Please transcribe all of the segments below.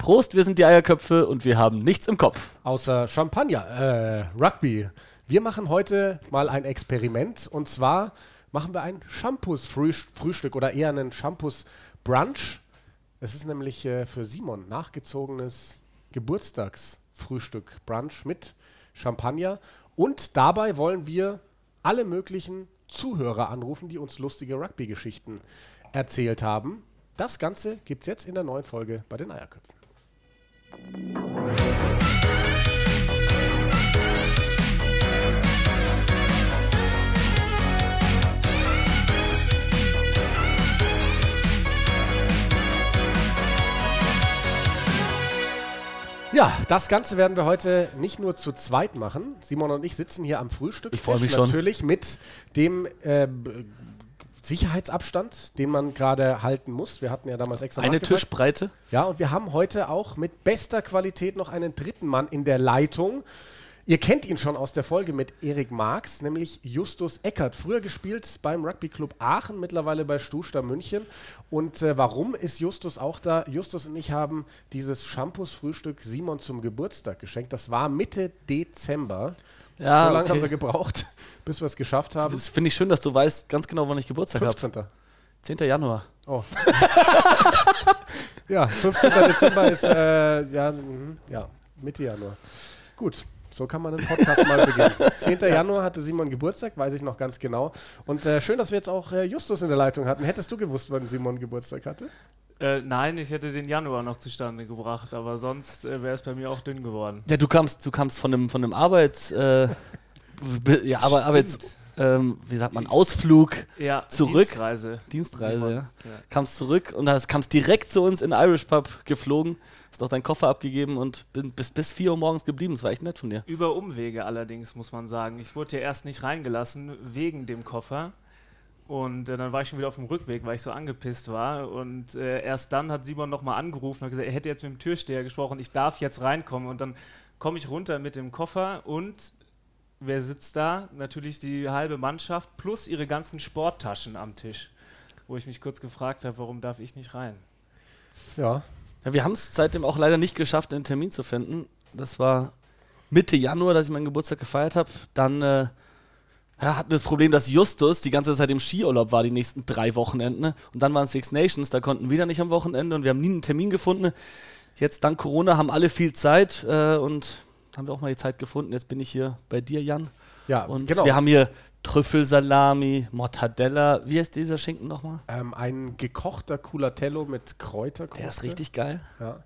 Prost, wir sind die Eierköpfe und wir haben nichts im Kopf. Außer Champagner, äh, Rugby. Wir machen heute mal ein Experiment und zwar machen wir ein Shampoos-Frühstück oder eher einen Shampoos-Brunch. Es ist nämlich äh, für Simon nachgezogenes Geburtstagsfrühstück, Brunch mit Champagner. Und dabei wollen wir alle möglichen Zuhörer anrufen, die uns lustige Rugby-Geschichten erzählt haben. Das Ganze gibt es jetzt in der neuen Folge bei den Eierköpfen. Ja, das Ganze werden wir heute nicht nur zu zweit machen. Simon und ich sitzen hier am Frühstück. Ich freu mich schon. Natürlich mit dem äh, Sicherheitsabstand, den man gerade halten muss. Wir hatten ja damals extra Eine nachgefragt. Tischbreite. Ja, und wir haben heute auch mit bester Qualität noch einen dritten Mann in der Leitung. Ihr kennt ihn schon aus der Folge mit Erik Marx, nämlich Justus Eckert. Früher gespielt beim Rugby Club Aachen, mittlerweile bei Stuster München. Und äh, warum ist Justus auch da? Justus und ich haben dieses Shampoos-Frühstück Simon zum Geburtstag geschenkt. Das war Mitte Dezember. Ja, so lange okay. haben wir gebraucht, bis wir es geschafft haben. Das finde ich schön, dass du weißt ganz genau, wann ich Geburtstag habe. 15. 10. Januar. Oh. ja, 15. Dezember ist äh, ja, mhm, ja, Mitte Januar. Gut, so kann man den Podcast mal beginnen. 10. Januar hatte Simon Geburtstag, weiß ich noch ganz genau. Und äh, schön, dass wir jetzt auch äh, Justus in der Leitung hatten. Hättest du gewusst, wann Simon Geburtstag hatte? Äh, nein, ich hätte den Januar noch zustande gebracht, aber sonst äh, wäre es bei mir auch dünn geworden. Ja, du kamst, du kamst von einem, von einem Arbeits, äh, ja, aber Arbeits, ähm, wie sagt man, Ausflug, Ja, Zurück. Dienstreise. Dienstreise, ja. Ja. Kamst zurück und hast, kamst direkt zu uns in Irish Pub geflogen, hast auch deinen Koffer abgegeben und bin, bis, bis 4 Uhr morgens geblieben. Das war echt nett von dir. Über Umwege allerdings, muss man sagen. Ich wurde ja erst nicht reingelassen wegen dem Koffer. Und äh, dann war ich schon wieder auf dem Rückweg, weil ich so angepisst war. Und äh, erst dann hat Simon nochmal angerufen und hat gesagt, er hätte jetzt mit dem Türsteher gesprochen, ich darf jetzt reinkommen. Und dann komme ich runter mit dem Koffer und wer sitzt da? Natürlich die halbe Mannschaft plus ihre ganzen Sporttaschen am Tisch. Wo ich mich kurz gefragt habe, warum darf ich nicht rein? Ja. Ja, wir haben es seitdem auch leider nicht geschafft, einen Termin zu finden. Das war Mitte Januar, dass ich meinen Geburtstag gefeiert habe. Dann äh, ja, hatten wir das Problem, dass Justus die ganze Zeit im Skiurlaub war, die nächsten drei Wochenenden. ne? Und dann waren Six Nations, da konnten wir wieder nicht am Wochenende und wir haben nie einen Termin gefunden. Jetzt dank Corona haben alle viel Zeit äh, und haben wir auch mal die Zeit gefunden. Jetzt bin ich hier bei dir, Jan. Ja, Und genau. wir haben hier Trüffelsalami, Mortadella. Wie heißt dieser Schinken nochmal? ähm, ein gekochter Culatello mit Kräuterkruste. Der ist richtig geil. Ja.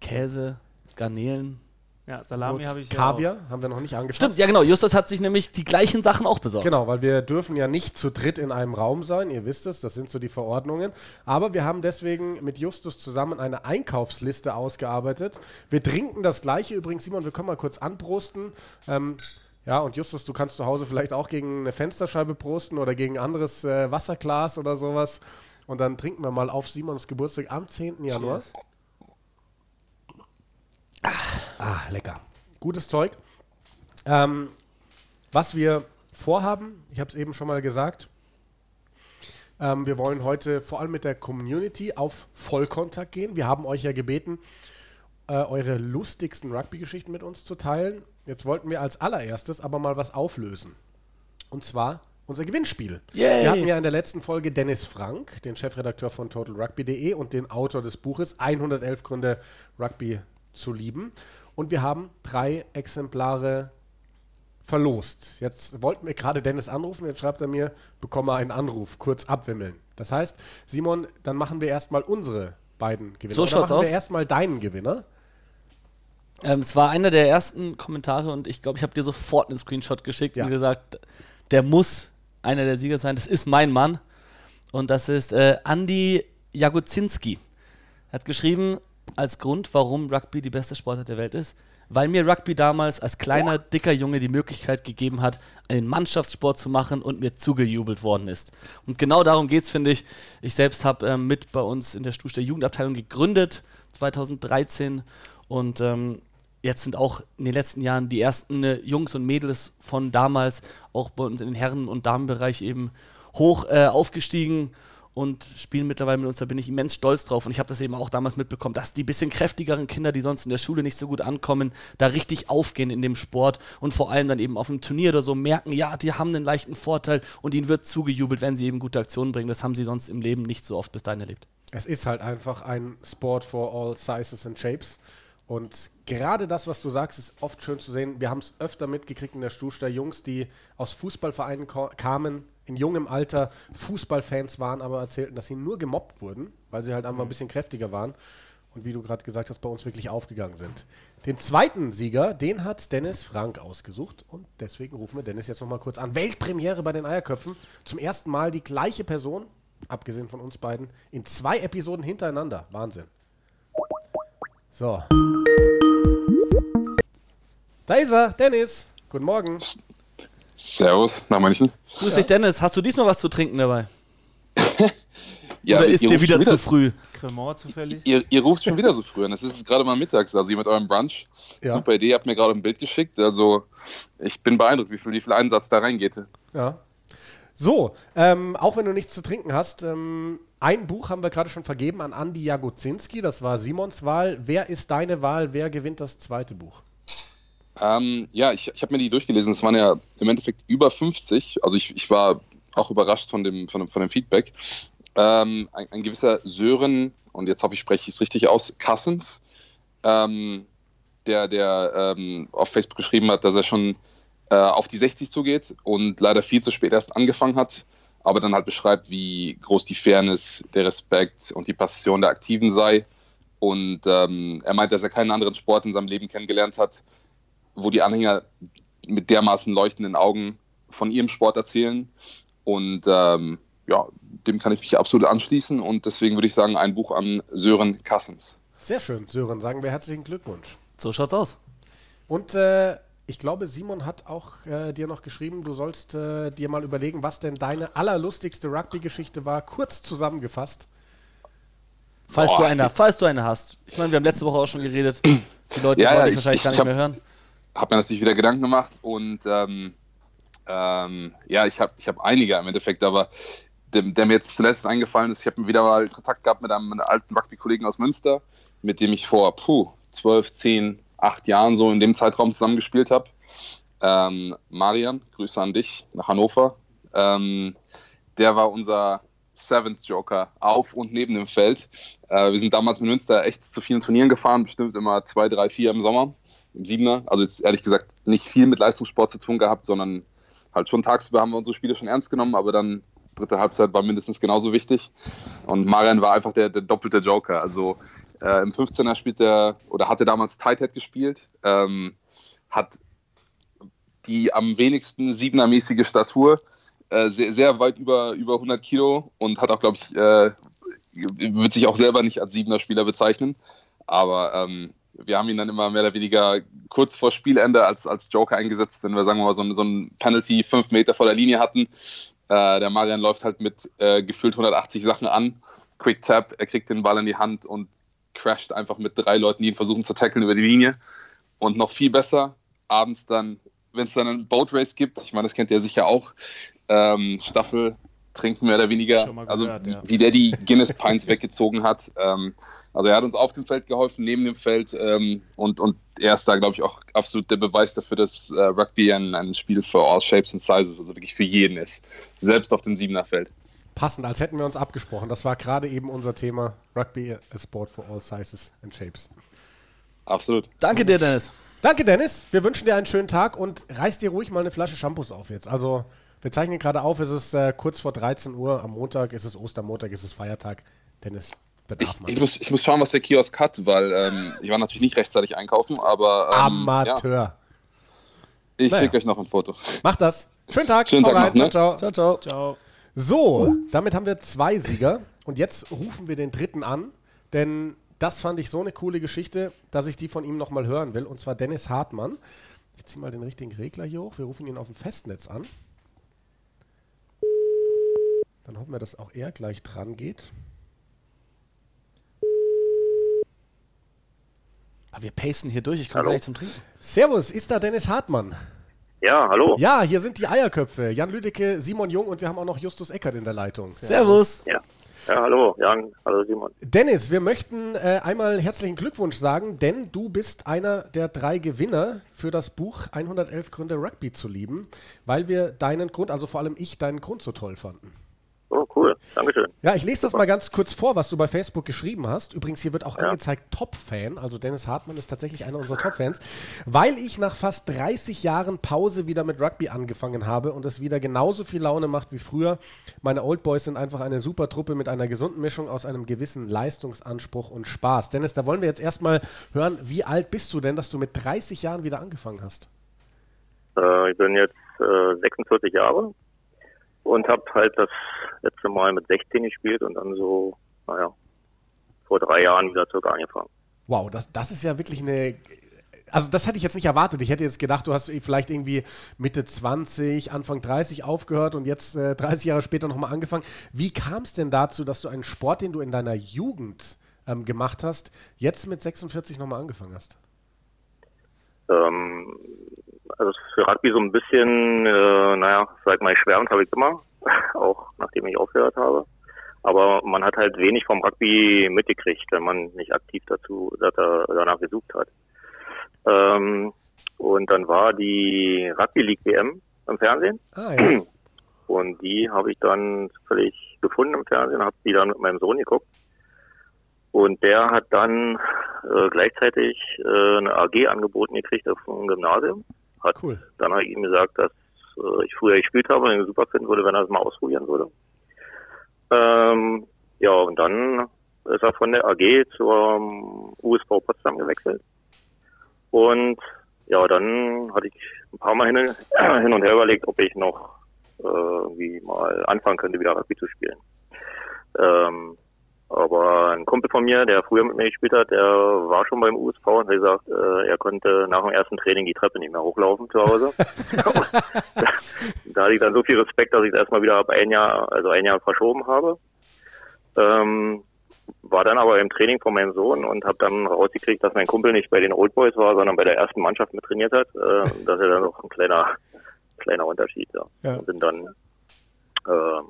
Käse, Garnelen. Ja, Salami habe ich ja Kaviar haben wir noch nicht angefasst. Stimmt, ja genau. Justus hat sich nämlich die gleichen Sachen auch besorgt. Genau, weil wir dürfen ja nicht zu dritt in einem Raum sein, ihr wisst es, das sind so die Verordnungen. Aber wir haben deswegen mit Justus zusammen eine Einkaufsliste ausgearbeitet. Wir trinken das gleiche übrigens, Simon, wir können mal kurz anprosten. Ähm, ja, und Justus, du kannst zu Hause vielleicht auch gegen eine Fensterscheibe prosten oder gegen ein anderes äh, Wasserglas oder sowas. Und dann trinken wir mal auf Simons Geburtstag am 10. Januar. Cheers. Ah, lecker. Gutes Zeug. Ähm, was wir vorhaben, ich habe es eben schon mal gesagt, ähm, wir wollen heute vor allem mit der Community auf Vollkontakt gehen. Wir haben euch ja gebeten, äh, eure lustigsten Rugby-Geschichten mit uns zu teilen. Jetzt wollten wir als allererstes aber mal was auflösen. Und zwar unser Gewinnspiel. Yay. Wir hatten ja in der letzten Folge Dennis Frank, den Chefredakteur von TotalRugby.de und den Autor des Buches 111 Gründe Rugby zu lieben. Und wir haben drei Exemplare verlost. Jetzt wollten wir gerade Dennis anrufen, jetzt schreibt er mir, bekomme einen Anruf, kurz abwimmeln. Das heißt, Simon, dann machen wir erstmal unsere beiden Gewinner. So Oder schaut's machen wir aus. erstmal deinen Gewinner. Ähm, es war einer der ersten Kommentare und ich glaube, ich habe dir sofort einen Screenshot geschickt Ja. und gesagt, der muss einer der Sieger sein. Das ist mein Mann. Und das ist äh, Andy Jagozinski. Er hat geschrieben, als Grund, warum Rugby die beste Sportart der Welt ist, weil mir Rugby damals als kleiner, dicker Junge die Möglichkeit gegeben hat, einen Mannschaftssport zu machen und mir zugejubelt worden ist. Und genau darum geht es, finde ich. Ich selbst habe ähm, mit bei uns in der Stuster Jugendabteilung gegründet, 2013. Und ähm, jetzt sind auch in den letzten Jahren die ersten äh, Jungs und Mädels von damals auch bei uns in den Herren- und Damenbereich eben hoch äh, aufgestiegen. Und spielen mittlerweile mit uns. Da bin ich immens stolz drauf. Und ich habe das eben auch damals mitbekommen, dass die bisschen kräftigeren Kinder, die sonst in der Schule nicht so gut ankommen, da richtig aufgehen in dem Sport und vor allem dann eben auf einem Turnier oder so merken, ja, die haben einen leichten Vorteil und ihnen wird zugejubelt, wenn sie eben gute Aktionen bringen. Das haben sie sonst im Leben nicht so oft bis dahin erlebt. Es ist halt einfach ein Sport for all sizes and shapes. Und gerade das, was du sagst, ist oft schön zu sehen. Wir haben es öfter mitgekriegt in der Stuhlster. Jungs, die aus Fußballvereinen kamen, in jungem Alter Fußballfans waren, aber erzählten, dass sie nur gemobbt wurden, weil sie halt einfach ein bisschen kräftiger waren. Und wie du gerade gesagt hast, bei uns wirklich aufgegangen sind. Den zweiten Sieger, den hat Dennis Frank ausgesucht. Und deswegen rufen wir Dennis jetzt nochmal kurz an. Weltpremiere bei den Eierköpfen. Zum ersten Mal die gleiche Person, abgesehen von uns beiden, in zwei Episoden hintereinander. Wahnsinn. So. Da ist er, Dennis. Guten Morgen. Servus, nach München. Grüß dich, Dennis. Hast du diesmal was zu trinken dabei? ja, Oder ist dir wieder, wieder, zu früh? Cremant zufällig? Ihr, ihr, ruft schon wieder so früh an. Es ist gerade mal mittags, also ihr mit eurem Brunch. Ja. Super Idee, ihr habt mir gerade ein Bild geschickt. Also ich bin beeindruckt, wie viel, wie viel Einsatz da reingeht. Ja. So, ähm, auch wenn du nichts zu trinken hast, ähm, ein Buch haben wir gerade schon vergeben an Andi Jagozinski, das war Simons Wahl. Wer ist deine Wahl? Wer gewinnt das zweite Buch? Ähm, ja, ich, ich habe mir die durchgelesen. Es waren ja im Endeffekt über 50. Also ich, ich war auch überrascht von dem, von von dem Feedback. Ähm, ein, ein, gewisser Sören, und jetzt hoffe ich, spreche ich es richtig aus, Kassens, ähm, der, der ähm, auf Facebook geschrieben hat, dass er schon äh, auf die 60 zugeht und leider viel zu spät erst angefangen hat, aber dann halt beschreibt, wie groß die Fairness, der Respekt und die Passion der Aktiven sei. Und ähm, er meint, dass er keinen anderen Sport in seinem Leben kennengelernt hat, wo die Anhänger mit dermaßen leuchtenden Augen von ihrem Sport erzählen. Und ähm, ja, dem kann ich mich absolut anschließen. Und deswegen würde ich sagen, ein Buch an Sören Kassens. Sehr schön, Sören. Sagen wir herzlichen Glückwunsch. So schaut's aus. Und äh, ich glaube, Simon hat auch äh, dir noch geschrieben, du sollst äh, dir mal überlegen, was denn deine allerlustigste Rugby-Geschichte war, kurz zusammengefasst. Falls du, eine, falls du eine hast. Ich meine, wir haben letzte Woche auch schon geredet. Die Leute ja, wollen ja, dich wahrscheinlich ich, gar nicht hab, mehr hören habe mir natürlich wieder Gedanken gemacht und ähm, ähm, ja, ich habe ich hab einige im Endeffekt, aber der, der, mir jetzt zuletzt eingefallen ist, ich habe wieder mal Kontakt gehabt mit einem alten Rugby-Kollegen aus Münster, mit dem ich vor puh, 12, 10, 8 Jahren so in dem Zeitraum zusammengespielt habe. Ähm, Marian, Grüße an dich nach Hannover. Ähm, der war unser Seventh Joker auf und neben dem Feld. Äh, wir sind damals mit Münster echt zu vielen Turnieren gefahren, bestimmt immer zwei, drei, vier im Sommer im Siebener. Also jetzt ehrlich gesagt nicht viel mit Leistungssport zu tun gehabt, sondern halt schon tagsüber haben wir unsere Spiele schon ernst genommen, aber dann dritte Halbzeit war mindestens genauso wichtig. Und Marian war einfach der, der doppelte Joker. Also äh, im 15er spielt er oder hatte damals Tight Head gespielt, ähm, hat die am wenigsten Siebener-mäßige Statur, äh, sehr, sehr weit über, über 100 Kilo und hat auch, glaube ich, äh, wird sich auch selber nicht als Siebener-Spieler bezeichnen. Aber ähm, wir haben ihn dann immer mehr oder weniger kurz vor Spielende als, als Joker eingesetzt, wenn wir, sagen wir mal, so so ein Penalty fünf Meter vor der Linie hatten. Äh, der Marian läuft halt mit äh, gefühlt 180 Sachen an. Quick Tap, er kriegt den Ball in die Hand und crasht einfach mit drei Leuten, die ihn versuchen zu tackeln über die Linie. Und noch viel besser, abends dann, wenn es dann ein Boat Race gibt, ich meine, das kennt ihr sicher auch, ähm, Staffel trinken mehr oder weniger, also gehört, ja. wie der die Guinness Pines weggezogen hat. Ähm, also er hat uns auf dem Feld geholfen, neben dem Feld ähm, und, und er ist da, glaube ich, auch absolut der Beweis dafür, dass äh, Rugby ein, ein Spiel für all shapes and sizes, also wirklich für jeden ist, selbst auf dem Siebener Feld. Passend, als hätten wir uns abgesprochen. Das war gerade eben unser Thema Rugby, a sport for all sizes and shapes. Absolut. Danke dir, Dennis. Danke, Dennis. Wir wünschen dir einen schönen Tag und reiß dir ruhig mal eine Flasche Shampoos auf jetzt. Also wir zeichnen gerade auf, es ist äh, kurz vor 13 Uhr am Montag, es ist Ostermontag, es ist Feiertag. Dennis, ich, ich, muss, ich muss schauen, was der Kiosk hat, weil ähm, ich war natürlich nicht rechtzeitig einkaufen, aber. Ähm, Amateur. Ja. Ich naja. schicke euch noch ein Foto. Macht das. Schönen Tag. Schönen Tag noch, ne? ciao, ciao. ciao, ciao. So, damit haben wir zwei Sieger. Und jetzt rufen wir den dritten an, denn das fand ich so eine coole Geschichte, dass ich die von ihm nochmal hören will. Und zwar Dennis Hartmann. Ich ziehe mal den richtigen Regler hier hoch. Wir rufen ihn auf dem Festnetz an. Dann hoffen wir, dass auch er gleich dran geht. Aber wir pacen hier durch, ich komme gleich zum Trinken. Servus, ist da Dennis Hartmann? Ja, hallo. Ja, hier sind die Eierköpfe. Jan Lüdecke, Simon Jung und wir haben auch noch Justus Eckert in der Leitung. Servus. Ja. Ja, hallo Jan, hallo Simon. Dennis, wir möchten äh, einmal herzlichen Glückwunsch sagen, denn du bist einer der drei Gewinner für das Buch 111 Gründe Rugby zu lieben, weil wir deinen Grund, also vor allem ich, deinen Grund so toll fanden. Oh, cool. Dankeschön. Ja, ich lese das mal ganz kurz vor, was du bei Facebook geschrieben hast. Übrigens, hier wird auch Ja. angezeigt Top-Fan. Also Dennis Hartmann ist tatsächlich einer unserer Top-Fans. Weil ich nach fast 30 Jahren Pause wieder mit Rugby angefangen habe und es wieder genauso viel Laune macht wie früher. Meine Old Boys sind einfach eine super Truppe mit einer gesunden Mischung aus einem gewissen Leistungsanspruch und Spaß. Dennis, da wollen wir jetzt erstmal hören, wie alt bist du denn, dass du mit 30 Jahren wieder angefangen hast? Äh, ich bin jetzt äh, 46 Jahre und habe halt das letzte Mal mit 16 gespielt und dann so, naja, vor drei Jahren wieder circa angefangen. Wow, das, das ist ja wirklich eine. Also, das hätte ich jetzt nicht erwartet. Ich hätte jetzt gedacht, du hast vielleicht irgendwie Mitte 20, Anfang 30 aufgehört und jetzt äh, 30 Jahre später nochmal angefangen. Wie kam es denn dazu, dass du einen Sport, den du in deiner Jugend ähm, gemacht hast, jetzt mit 46 nochmal angefangen hast? Ähm, also für Rugby so ein bisschen, äh, naja, sag mal, schwärmt habe ich immer, auch nachdem ich aufgehört habe. Aber man hat halt wenig vom Rugby mitgekriegt, wenn man nicht aktiv dazu da- da- danach gesucht hat. Ähm, und dann war die Rugby League WM im Fernsehen Ah, ja. und die habe ich dann völlig gefunden im Fernsehen, habe die dann mit meinem Sohn geguckt. Und der hat dann äh, gleichzeitig äh, eine AG angeboten gekriegt auf dem Gymnasium. Hat Cool. dann habe ich ihm gesagt, dass äh, ich früher gespielt habe und ihn super finden würde, wenn er es mal ausprobieren würde. Ähm, ja, und dann ist er von der AG zur USV Potsdam gewechselt. Und ja, dann hatte ich ein paar Mal hin, hin und her überlegt, ob ich noch äh, irgendwie mal anfangen könnte, wieder Rugby zu spielen. Ähm, aber ein Kumpel von mir, der früher mit mir gespielt hat, der war schon beim USV und hat gesagt, äh, er konnte nach dem ersten Training die Treppe nicht mehr hochlaufen zu Hause. da hatte ich dann so viel Respekt, dass ich es erstmal wieder ab ein Jahr, also ein Jahr verschoben habe. Ähm, war dann aber im Training von meinem Sohn und habe dann rausgekriegt, dass mein Kumpel nicht bei den Old Boys war, sondern bei der ersten Mannschaft mit trainiert hat. Äh, das ist ja dann noch ein kleiner, kleiner Unterschied. Ja. Ja. Und bin dann ähm,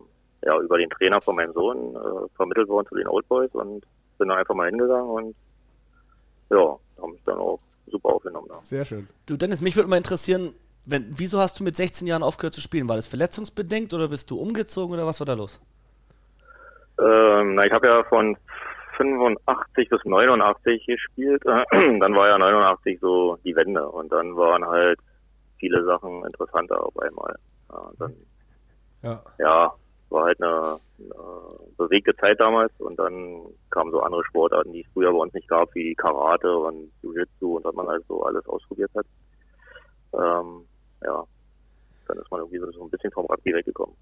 ja, über den Trainer von meinem Sohn äh, vermittelt worden zu den Old Boys und bin dann einfach mal hingegangen und ja, haben mich dann auch super aufgenommen. Ja. Sehr schön. Du, Dennis, mich würde mal interessieren, wenn, wieso hast du mit 16 Jahren aufgehört zu spielen? War das verletzungsbedingt oder bist du umgezogen oder was war da los? Ähm, na, ich habe ja von 85 bis 89 gespielt. dann war ja 89 so die Wende und dann waren halt viele Sachen interessanter auf einmal. Ja, dann, Ja. ja, war halt eine, eine bewegte Zeit damals und dann kamen so andere Sportarten, die es früher bei uns nicht gab, wie Karate und Jiu-Jitsu und was man halt so alles ausprobiert hat. Ähm, ja, dann ist man irgendwie so ein bisschen vom Rugby weggekommen.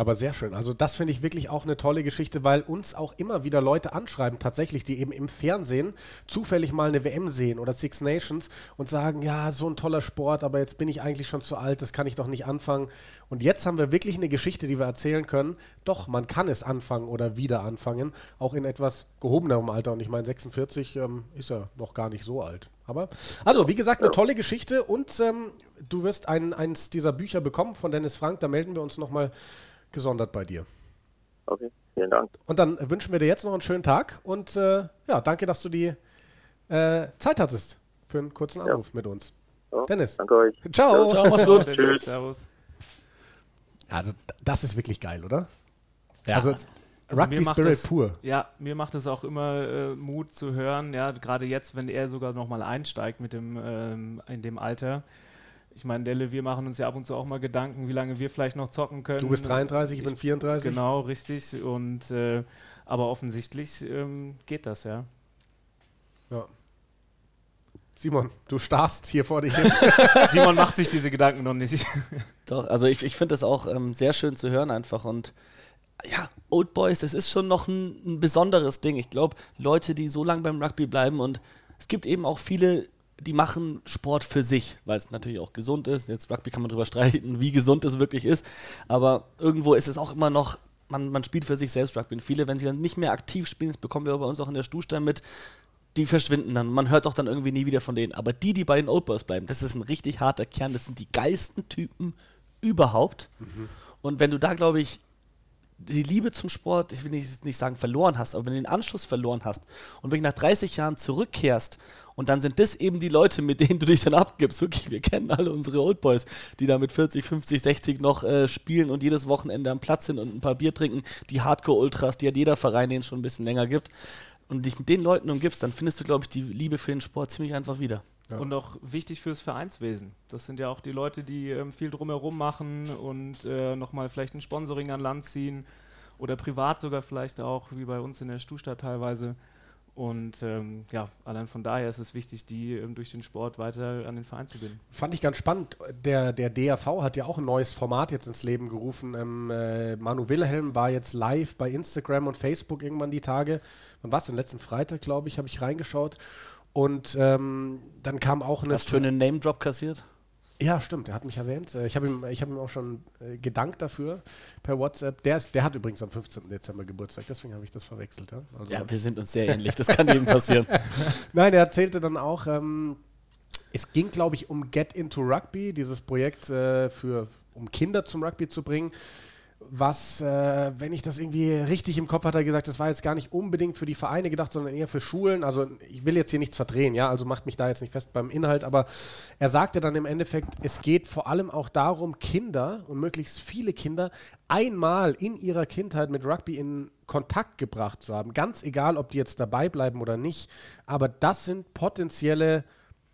Aber sehr schön. Also das finde ich wirklich auch eine tolle Geschichte, weil uns auch immer wieder Leute anschreiben, tatsächlich, die eben im Fernsehen zufällig mal eine WM sehen oder Six Nations und sagen, ja, so ein toller Sport, aber jetzt bin ich eigentlich schon zu alt, das kann ich doch nicht anfangen. Und jetzt haben wir wirklich eine Geschichte, die wir erzählen können. Doch, man kann es anfangen oder wieder anfangen, auch in etwas gehobenerem Alter. Und ich meine, 46 ähm, ist ja noch gar nicht so alt. Aber, also, wie gesagt, eine tolle Geschichte und ähm, du wirst ein, eins dieser Bücher bekommen von Dennis Frank. Da melden wir uns nochmal gesondert bei dir. Okay, vielen Dank. Und dann wünschen wir dir jetzt noch einen schönen Tag und äh, ja, danke, dass du die äh, Zeit hattest für einen kurzen Anruf mit uns. Ja, Dennis. Danke euch. Ciao. Ciao, mach's gut. Tschüss. Servus. Also, das ist wirklich geil, oder? Ja, also, also- Rugby mir macht Spirit das, pur. Ja, mir macht es auch immer äh, Mut zu hören, ja, gerade jetzt, wenn er sogar nochmal einsteigt mit dem, ähm, in dem Alter. Ich meine, Delle, wir machen uns ja ab und zu auch mal Gedanken, wie lange wir vielleicht noch zocken können. Du bist 33, ich bin 34. Genau, richtig. Und äh, aber offensichtlich ähm, geht das, ja. Ja. Simon, du starrst hier vor dich hin. Simon macht sich diese Gedanken noch nicht. Doch, also ich, ich finde das auch ähm, sehr schön zu hören einfach und ja, Old Boys, das ist schon noch ein, ein besonderes Ding. Ich glaube, Leute, die so lange beim Rugby bleiben und es gibt eben auch viele, die machen Sport für sich, weil es natürlich auch gesund ist. Jetzt Rugby kann man drüber streiten, wie gesund es wirklich ist, aber irgendwo ist es auch immer noch, man, man spielt für sich selbst Rugby. Und viele, wenn sie dann nicht mehr aktiv spielen, das bekommen wir bei uns auch in der Stuhlstein mit, die verschwinden dann. Man hört auch dann irgendwie nie wieder von denen. Aber die, die bei den Old Boys bleiben, das ist ein richtig harter Kern. Das sind die geilsten Typen überhaupt. Und wenn du da, glaube ich, die Liebe zum Sport, ich will nicht, nicht sagen verloren hast, aber wenn du den Anschluss verloren hast und wirklich nach 30 Jahren zurückkehrst und dann sind das eben die Leute, mit denen du dich dann abgibst. Wirklich, wir kennen alle unsere Oldboys, die da mit 40, 50, 60 noch äh, spielen und jedes Wochenende am Platz sind und ein paar Bier trinken. Die Hardcore-Ultras, die hat jeder Verein, den es schon ein bisschen länger gibt. Und dich mit den Leuten umgibst, dann findest du, glaube ich, die Liebe für den Sport ziemlich einfach wieder. Ja. Und auch wichtig fürs Vereinswesen. Das sind ja auch die Leute, die ähm, viel drumherum machen und äh, nochmal vielleicht ein Sponsoring an Land ziehen oder privat sogar vielleicht auch, wie bei uns in der Stuhlstadt teilweise. Und ähm, ja, allein von daher ist es wichtig, die ähm, durch den Sport weiter an den Verein zu binden. Fand ich ganz spannend. Der, der DRV hat ja auch ein neues Format jetzt ins Leben gerufen. Ähm, äh, Manu Wilhelm war jetzt live bei Instagram und Facebook irgendwann die Tage. Wann war es denn? Letzten Freitag, glaube ich, habe ich reingeschaut. Und ähm, dann kam auch eine. Hast du einen Name-Drop kassiert? Ja, stimmt, er hat mich erwähnt. Äh, ich habe ihm, hab ihm auch schon äh, gedankt dafür per WhatsApp. Der, ist, der hat übrigens am 15. Dezember Geburtstag, deswegen habe ich das verwechselt. Ja, also ja wir sind uns sehr ähnlich, das kann jedem passieren. Nein, er erzählte dann auch, ähm, es ging, glaube ich, um Get into Rugby, dieses Projekt äh, für, um Kinder zum Rugby zu bringen was, äh, wenn ich das irgendwie richtig im Kopf hatte, gesagt, das war jetzt gar nicht unbedingt für die Vereine gedacht, sondern eher für Schulen. Also ich will jetzt hier nichts verdrehen, ja, also macht mich da jetzt nicht fest beim Inhalt, aber er sagte dann im Endeffekt, es geht vor allem auch darum, Kinder und möglichst viele Kinder einmal in ihrer Kindheit mit Rugby in Kontakt gebracht zu haben. Ganz egal, ob die jetzt dabei bleiben oder nicht, aber das sind potenzielle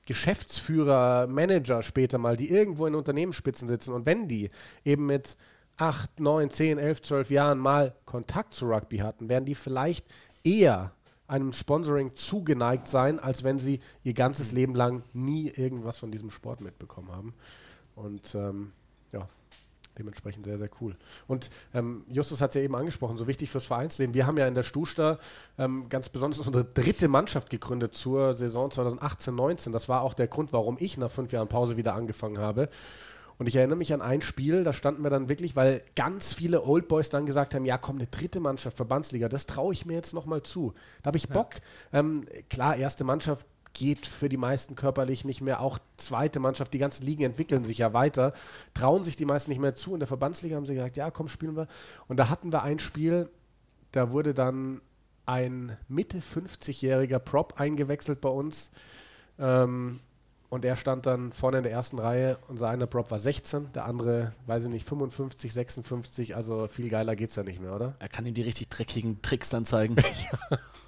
Geschäftsführer, Manager später mal, die irgendwo in Unternehmensspitzen sitzen und wenn die eben mit 8, 9, 10, 11, 12 Jahren mal Kontakt zu Rugby hatten, werden die vielleicht eher einem Sponsoring zugeneigt sein, als wenn sie ihr ganzes Leben lang nie irgendwas von diesem Sport mitbekommen haben. Und ähm, ja, dementsprechend sehr, sehr cool. Und ähm, Justus hat es ja eben angesprochen, so wichtig fürs Vereinsleben. Wir haben ja in der Stuster ähm, ganz besonders unsere dritte Mannschaft gegründet zur Saison 2018-19. Das war auch der Grund, warum ich nach fünf Jahren Pause wieder angefangen habe. Und ich erinnere mich an ein Spiel, da standen wir dann wirklich, weil ganz viele Old Boys dann gesagt haben, ja komm, eine dritte Mannschaft, Verbandsliga, das traue ich mir jetzt nochmal zu. Da habe ich Bock. Ja. Ähm, klar, erste Mannschaft geht für die meisten körperlich nicht mehr. Auch zweite Mannschaft, die ganzen Ligen entwickeln sich ja weiter, trauen sich die meisten nicht mehr zu. In der Verbandsliga haben sie gesagt, ja komm, spielen wir. Und da hatten wir ein Spiel, da wurde dann ein Mitte 50-jähriger Prop eingewechselt bei uns. Ähm, und er stand dann vorne in der ersten Reihe. Unser einer Prop war 16, der andere, weiß ich nicht, 55, 56. Also viel geiler geht's ja nicht mehr, oder? Er kann ihm die richtig dreckigen Tricks dann zeigen.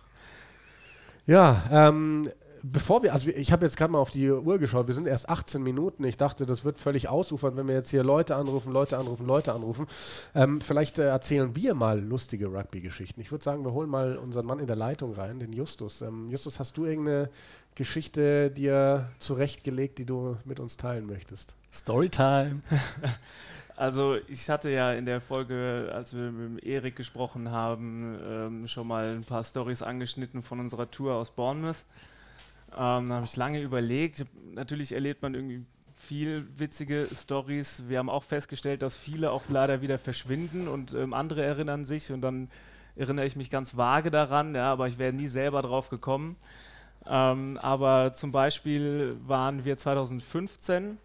ja, ähm, bevor wir, also ich habe jetzt gerade mal auf die Uhr geschaut, wir sind erst 18 Minuten. Ich dachte, das wird völlig ausufern, wenn wir jetzt hier Leute anrufen, Leute anrufen, Leute anrufen. Ähm, vielleicht äh, erzählen wir mal lustige Rugby-Geschichten. Ich würde sagen, wir holen mal unseren Mann in der Leitung rein, den Justus. Ähm, Justus, hast du irgendeine Geschichte dir zurechtgelegt, die du mit uns teilen möchtest? Storytime. Also ich hatte ja in der Folge, als wir mit Erik gesprochen haben, ähm, schon mal ein paar Stories angeschnitten von unserer Tour aus Bournemouth. Ähm, da habe ich lange überlegt. Natürlich erlebt man irgendwie viel witzige Stories. Wir haben auch festgestellt, dass viele auch leider wieder verschwinden und ähm, andere erinnern sich und dann erinnere ich mich ganz vage daran, ja, aber ich wäre nie selber drauf gekommen. Ähm, aber zum Beispiel waren wir 2015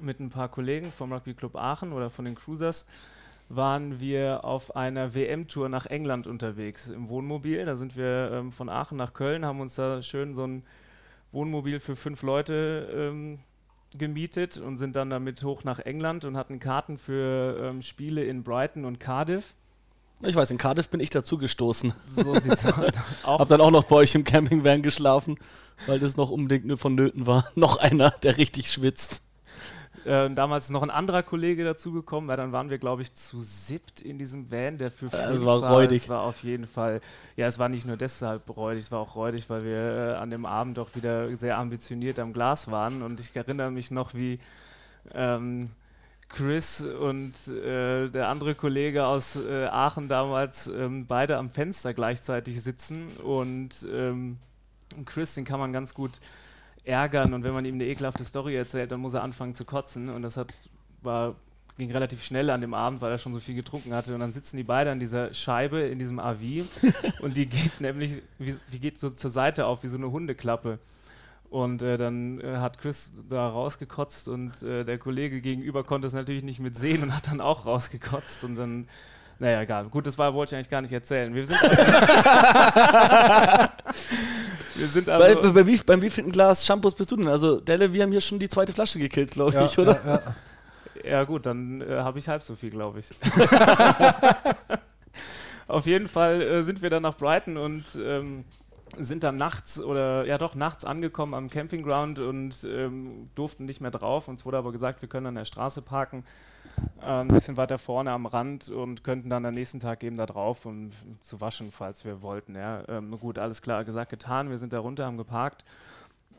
mit ein paar Kollegen vom Rugby Club Aachen oder von den Cruisers waren wir auf einer WM-Tour nach England unterwegs im Wohnmobil. Da sind wir ähm, von Aachen nach Köln, haben uns da schön so ein Wohnmobil für fünf Leute ähm, gemietet und sind dann damit hoch nach England und hatten Karten für ähm, Spiele in Brighton und Cardiff. Ich weiß, in Cardiff bin ich dazu gestoßen. So sieht's aus. Hab dann auch noch bei euch im Campingvan geschlafen, weil das noch unbedingt nur vonnöten war. noch einer, der richtig schwitzt. Äh, damals noch ein anderer Kollege dazugekommen, weil dann waren wir, glaube ich, zu siebt in diesem Van, der für ja, Es war. räudig. Es war auf jeden Fall, ja, es war nicht nur deshalb räudig, es war auch räudig, weil wir äh, an dem Abend doch wieder sehr ambitioniert am Glas waren. Und ich erinnere mich noch, wie ähm, Chris und äh, der andere Kollege aus äh, Aachen damals ähm, beide am Fenster gleichzeitig sitzen. Und ähm, Chris, den kann man ganz gut ärgern und wenn man ihm eine ekelhafte Story erzählt, dann muss er anfangen zu kotzen und das hat, war, ging relativ schnell an dem Abend, weil er schon so viel getrunken hatte und dann sitzen die beide an dieser Scheibe in diesem AV und die geht nämlich, wie, die geht so zur Seite auf wie so eine Hundeklappe. Und äh, dann äh, hat Chris da rausgekotzt und äh, der Kollege gegenüber konnte es natürlich nicht mit sehen und hat dann auch rausgekotzt. Und dann Naja, egal. Gut, das war, wollte ich eigentlich gar nicht erzählen. Wir sind, wir sind also, bei, bei, wie, beim wievielten Glas Shampoos bist du denn? Also, Delle, wir haben hier schon die zweite Flasche gekillt, glaube ich, oder? Ja, ja. Ja, gut, dann äh, habe ich halb so viel, glaube ich. Auf jeden Fall äh, sind wir dann nach Brighton und ähm, sind dann nachts oder ja doch nachts angekommen am Campingground und ähm, durften nicht mehr drauf. Uns wurde aber gesagt, wir können an der Straße parken, ein bisschen weiter vorne am Rand und könnten dann am nächsten Tag eben da drauf, um zu waschen, falls wir wollten. Ja. Ähm, gut, alles klar gesagt, getan. Wir sind da runter, haben geparkt,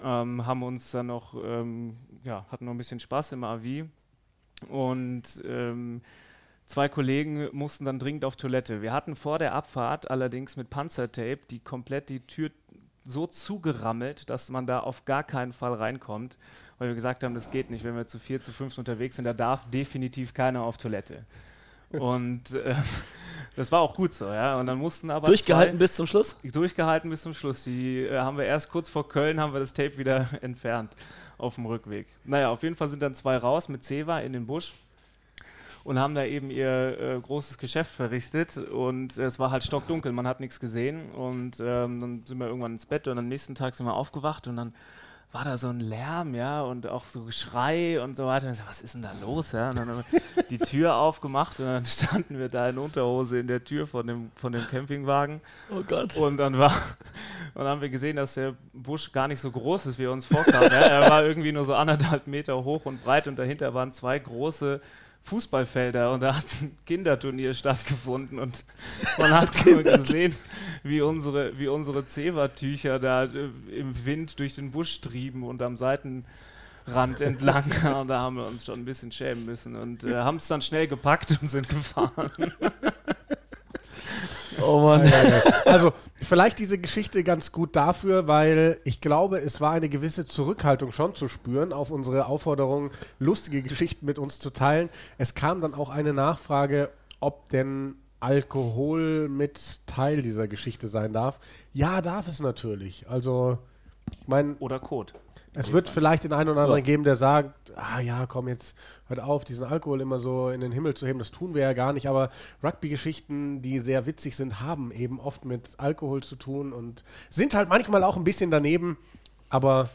ähm, haben uns dann noch, ähm, ja, hatten noch ein bisschen Spaß im AV und ähm, zwei Kollegen mussten dann dringend auf Toilette. Wir hatten vor der Abfahrt allerdings mit Panzertape die komplett die Tür so zugerammelt, dass man da auf gar keinen Fall reinkommt, weil wir gesagt haben, das geht nicht, wenn wir zu vier, zu fünf unterwegs sind, da darf definitiv keiner auf Toilette. Und äh, das war auch gut so, ja. Und dann mussten aber Durchgehalten zwei, bis zum Schluss? Durchgehalten bis zum Schluss. Die äh, haben wir erst kurz vor Köln haben wir das Tape wieder entfernt auf dem Rückweg. Naja, auf jeden Fall sind dann zwei raus mit Ceva in den Busch und haben da eben ihr äh, großes Geschäft verrichtet und äh, es war halt stockdunkel, man hat nichts gesehen und ähm, dann sind wir irgendwann ins Bett und am nächsten Tag sind wir aufgewacht und dann war da so ein Lärm, ja, und auch so Geschrei und so weiter. Und so, was ist denn da los, ja? Und dann haben wir die Tür aufgemacht und dann standen wir da in Unterhose in der Tür von dem, von dem Campingwagen. Oh Gott. Und dann war, und dann haben wir gesehen, dass der Busch gar nicht so groß ist, wie er uns vorkam. ja? Er war irgendwie nur so anderthalb Meter hoch und breit und dahinter waren zwei große Fußballfelder und da hat ein Kinderturnier stattgefunden und man hat gesehen, wie unsere, wie unsere Zewa-Tücher da äh, im Wind durch den Busch trieben und am Seitenrand entlang. und da haben wir uns schon ein bisschen schämen müssen und äh, haben es dann schnell gepackt und sind gefahren. Oh Mann. Also, vielleicht diese Geschichte ganz gut dafür, weil ich glaube, es war eine gewisse Zurückhaltung schon zu spüren auf unsere Aufforderung, lustige Geschichten mit uns zu teilen. Es kam dann auch eine Nachfrage, ob denn Alkohol mit Teil dieser Geschichte sein darf. Ja, darf es natürlich. Also, ich meine. Oder Code. Es wird vielleicht den einen oder anderen ja. geben, der sagt, ah ja, komm jetzt, hört auf, diesen Alkohol immer so in den Himmel zu heben, das tun wir ja gar nicht, aber Rugby-Geschichten, die sehr witzig sind, haben eben oft mit Alkohol zu tun und sind halt manchmal auch ein bisschen daneben, aber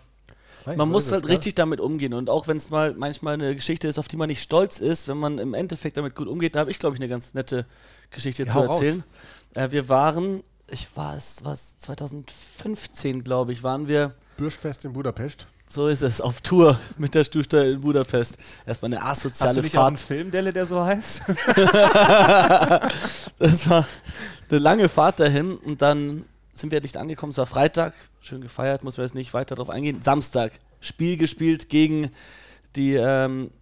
man muss halt richtig damit umgehen und auch wenn es mal manchmal eine Geschichte ist, auf die man nicht stolz ist, wenn man im Endeffekt damit gut umgeht, da habe ich glaube ich eine ganz nette Geschichte ja, zu erzählen. Äh, wir waren, ich war es, was 2015 glaube ich, waren wir Bürstfest in Budapest. So ist es, auf Tour mit der Stuhlsteuer in Budapest. Erstmal eine asoziale Hast du nicht Fahrt. Auch einen Film, Delle, der so heißt? das war eine lange Fahrt dahin und dann sind wir nicht angekommen. Es war Freitag, schön gefeiert, muss man jetzt nicht weiter darauf eingehen. Samstag, Spiel gespielt gegen die ähm,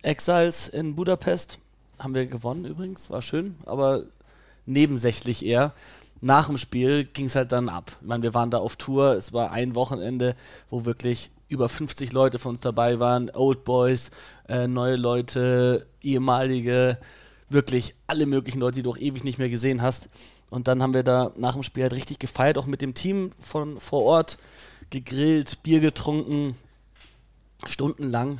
Exiles in Budapest. Haben wir gewonnen übrigens, war schön, aber nebensächlich eher nach dem Spiel ging es halt dann ab. Ich meine, wir waren da auf Tour, es war ein Wochenende, wo wirklich über 50 Leute von uns dabei waren, Old Boys, äh, neue Leute, ehemalige, wirklich alle möglichen Leute, die du auch ewig nicht mehr gesehen hast. Und dann haben wir da nach dem Spiel halt richtig gefeiert, auch mit dem Team von vor Ort, gegrillt, Bier getrunken, stundenlang.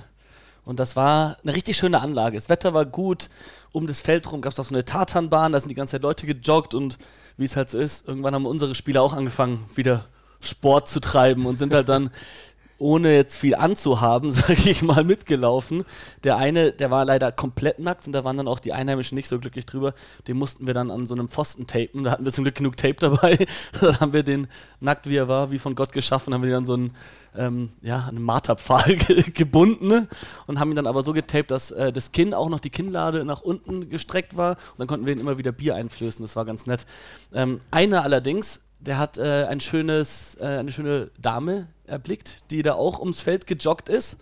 Und das war eine richtig schöne Anlage. Das Wetter war gut. Um das Feld rum gab es auch so eine Tatanbahn, da sind die ganze Zeit Leute gejoggt und wie es halt so ist, irgendwann haben unsere Spieler auch angefangen, wieder Sport zu treiben und sind halt dann ohne jetzt viel anzuhaben, sage ich mal, mitgelaufen. Der eine, der war leider komplett nackt und da waren dann auch die Einheimischen nicht so glücklich drüber. Den mussten wir dann an so einem Pfosten tapen. Da hatten wir zum Glück genug Tape dabei. dann haben wir den nackt, wie er war, wie von Gott geschaffen, haben wir dann so einen, ähm, ja, einen Marterpfahl ge gebunden und haben ihn dann aber so getaped, dass äh, das Kinn auch noch die Kinnlade nach unten gestreckt war. Und dann konnten wir ihn immer wieder Bier einflößen. Das war ganz nett. Ähm, einer allerdings, der hat äh, ein schönes, äh, eine schöne Dame erblickt, die da auch ums Feld gejoggt ist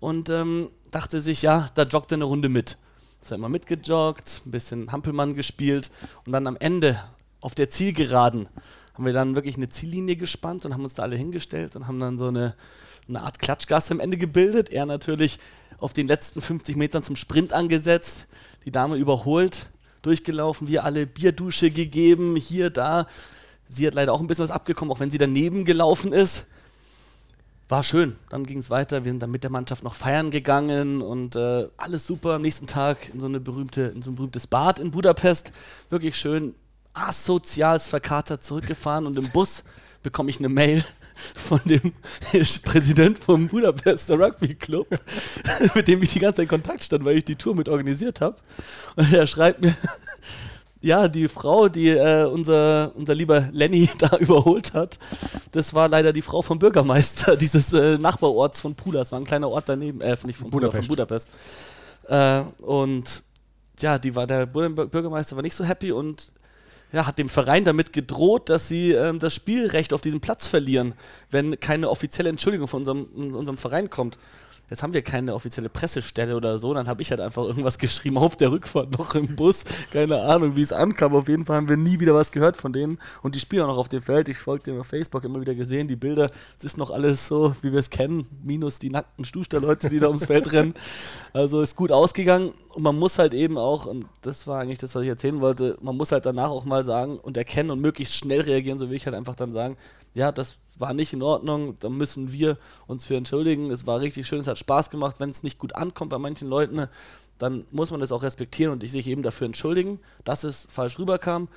und ähm, dachte sich, ja, da joggt er eine Runde mit. Ist er immer mitgejoggt, ein bisschen Hampelmann gespielt und dann am Ende auf der Zielgeraden haben wir dann wirklich eine Ziellinie gespannt und haben uns da alle hingestellt und haben dann so eine, eine Art Klatschgasse am Ende gebildet. Er natürlich auf den letzten 50 Metern zum Sprint angesetzt, die Dame überholt, durchgelaufen, wir alle Bierdusche gegeben, hier, da. Sie hat leider auch ein bisschen was abgekommen, auch wenn sie daneben gelaufen ist war schön. Dann ging es weiter. Wir sind dann mit der Mannschaft noch feiern gegangen und äh, alles super. Am nächsten Tag in so, eine berühmte, in so ein berühmtes Bad in Budapest. Wirklich schön asozials verkatert zurückgefahren und im Bus bekomme ich eine Mail von dem Präsident vom Budapester Rugby Club, mit dem ich die ganze Zeit in Kontakt stand, weil ich die Tour mit organisiert habe. Und er schreibt mir, ja, die Frau, die äh, unser, unser lieber Lenny da überholt hat, das war leider die Frau vom Bürgermeister dieses äh, Nachbarorts von Pula. Das war ein kleiner Ort daneben, äh, nicht von Pula, von Budapest. Äh, und ja, die war, der Bürgermeister war nicht so happy und ja, hat dem Verein damit gedroht, dass sie ähm, das Spielrecht auf diesem Platz verlieren, wenn keine offizielle Entschuldigung von unserem, unserem Verein kommt jetzt haben wir keine offizielle Pressestelle oder so, dann habe ich halt einfach irgendwas geschrieben auf der Rückfahrt noch im Bus. Keine Ahnung, wie es ankam. Auf jeden Fall haben wir nie wieder was gehört von denen und die spielen auch noch auf dem Feld. Ich folge denen auf Facebook immer wieder gesehen, die Bilder. Es ist noch alles so, wie wir es kennen, minus die nackten Stuster-Leute, die da ums Feld rennen. Also ist gut ausgegangen und man muss halt eben auch, und das war eigentlich das, was ich erzählen wollte, man muss halt danach auch mal sagen und erkennen und möglichst schnell reagieren, so wie ich halt einfach dann sagen, ja, das war nicht in Ordnung, da müssen wir uns für entschuldigen. Es war richtig schön, es hat Spaß gemacht. Wenn es nicht gut ankommt bei manchen Leuten, dann muss man das auch respektieren und sich eben dafür entschuldigen, dass es falsch rüberkam.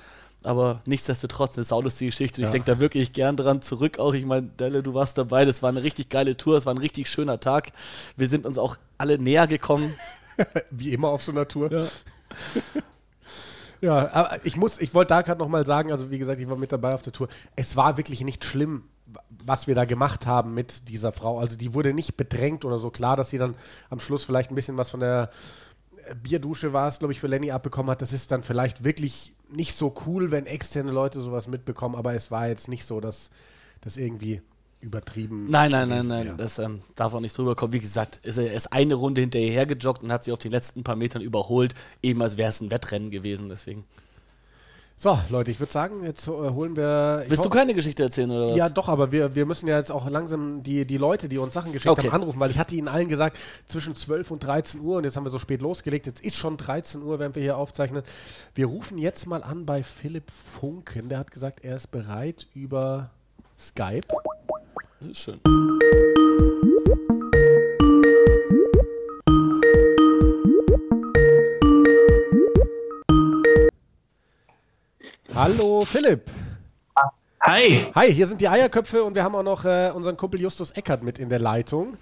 Aber nichtsdestotrotz eine saulustige Geschichte. Ja. Ich denke da wirklich gern dran zurück. Auch ich meine, Delle, du warst dabei. Das war eine richtig geile Tour. Es war ein richtig schöner Tag. Wir sind uns auch alle näher gekommen. Wie immer auf so einer Tour. Ja. ja, aber ich muss, ich wollte da gerade nochmal sagen, also wie gesagt, ich war mit dabei auf der Tour. Es war wirklich nicht schlimm, was wir da gemacht haben mit dieser Frau. Also die wurde nicht bedrängt oder so. Klar, dass sie dann am Schluss vielleicht ein bisschen was von der äh, Bierdusche war es, glaube ich, für Lenny abbekommen hat. Das ist dann vielleicht wirklich nicht so cool, wenn externe Leute sowas mitbekommen, aber es war jetzt nicht so, dass das irgendwie übertrieben. Nein, nein, nein, nein, das ähm, darf auch nicht drüber kommen. Wie gesagt, ist er ist eine Runde hinterher gejoggt und hat sie auf den letzten paar Metern überholt, eben als wäre es ein Wettrennen gewesen, deswegen. So, Leute, ich würde sagen, jetzt äh, holen wir. Willst du keine Geschichte erzählen oder was? Ja, doch, aber wir, wir müssen ja jetzt auch langsam die, die Leute, die uns Sachen geschickt okay. haben, anrufen, weil ich hatte ihnen allen gesagt, zwischen 12 und 13 Uhr und jetzt haben wir so spät losgelegt. Jetzt ist schon 13 Uhr, wenn wir hier aufzeichnen. Wir rufen jetzt mal an bei Philipp Funken. Der hat gesagt, er ist bereit über Skype. Das ist schön. Hallo Philipp. Hi. Hi, hier sind die Eierköpfe und wir haben auch noch äh, unseren Kumpel Justus Eckert mit in der Leitung.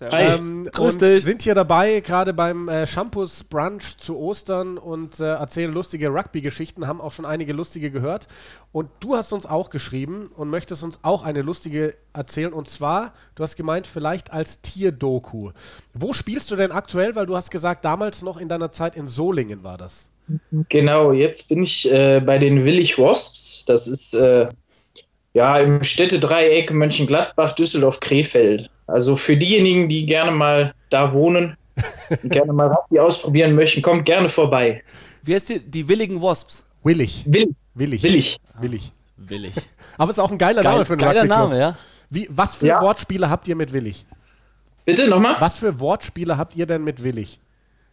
Hi. Ähm, Grüß dich. sind hier dabei, gerade beim äh, Shampoos Brunch zu Ostern und äh, erzählen lustige Rugby-Geschichten, haben auch schon einige lustige gehört. Und du hast uns auch geschrieben und möchtest uns auch eine lustige erzählen. Und zwar, du hast gemeint, vielleicht als Tierdoku. Wo spielst du denn aktuell? Weil du hast gesagt, damals noch in deiner Zeit in Solingen war das. Genau, jetzt bin ich äh, bei den Willig Wasps. Das ist äh, ja im Städtedreieck Mönchengladbach, Düsseldorf, Krefeld. Also für diejenigen, die gerne mal da wohnen und gerne mal Rugby ausprobieren möchten, kommt gerne vorbei. Wie heißt die? Die Willigen Wasps? Willig. Willig. Willig. Willig. Willig. Willig. Aber es ist auch ein geiler Geil, Name für einen Geiler Name, ja. Wie, was für ja. Wortspiele habt ihr mit Willig? Bitte nochmal? Was für Wortspiele habt ihr denn mit Willig?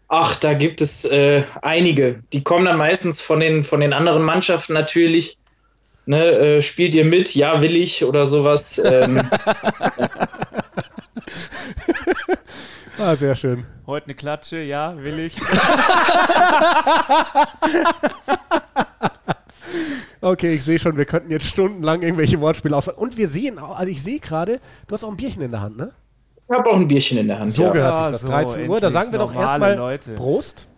Ach, da gibt es äh, einige. Die kommen dann meistens von den, von den anderen Mannschaften natürlich. Ne, äh, spielt ihr mit? Ja, will ich oder sowas. Ähm. ah, sehr schön. Heute eine Klatsche, ja, will ich. okay, ich sehe schon, wir könnten jetzt stundenlang irgendwelche Wortspiele ausfallen. Und wir sehen auch, also ich sehe gerade, du hast auch ein Bierchen in der Hand, ne? Ich habe auch ein Bierchen in der Hand. So ja. gehört sich das. So, 13 Uhr. Da sagen wir doch erstmal Leute. Prost.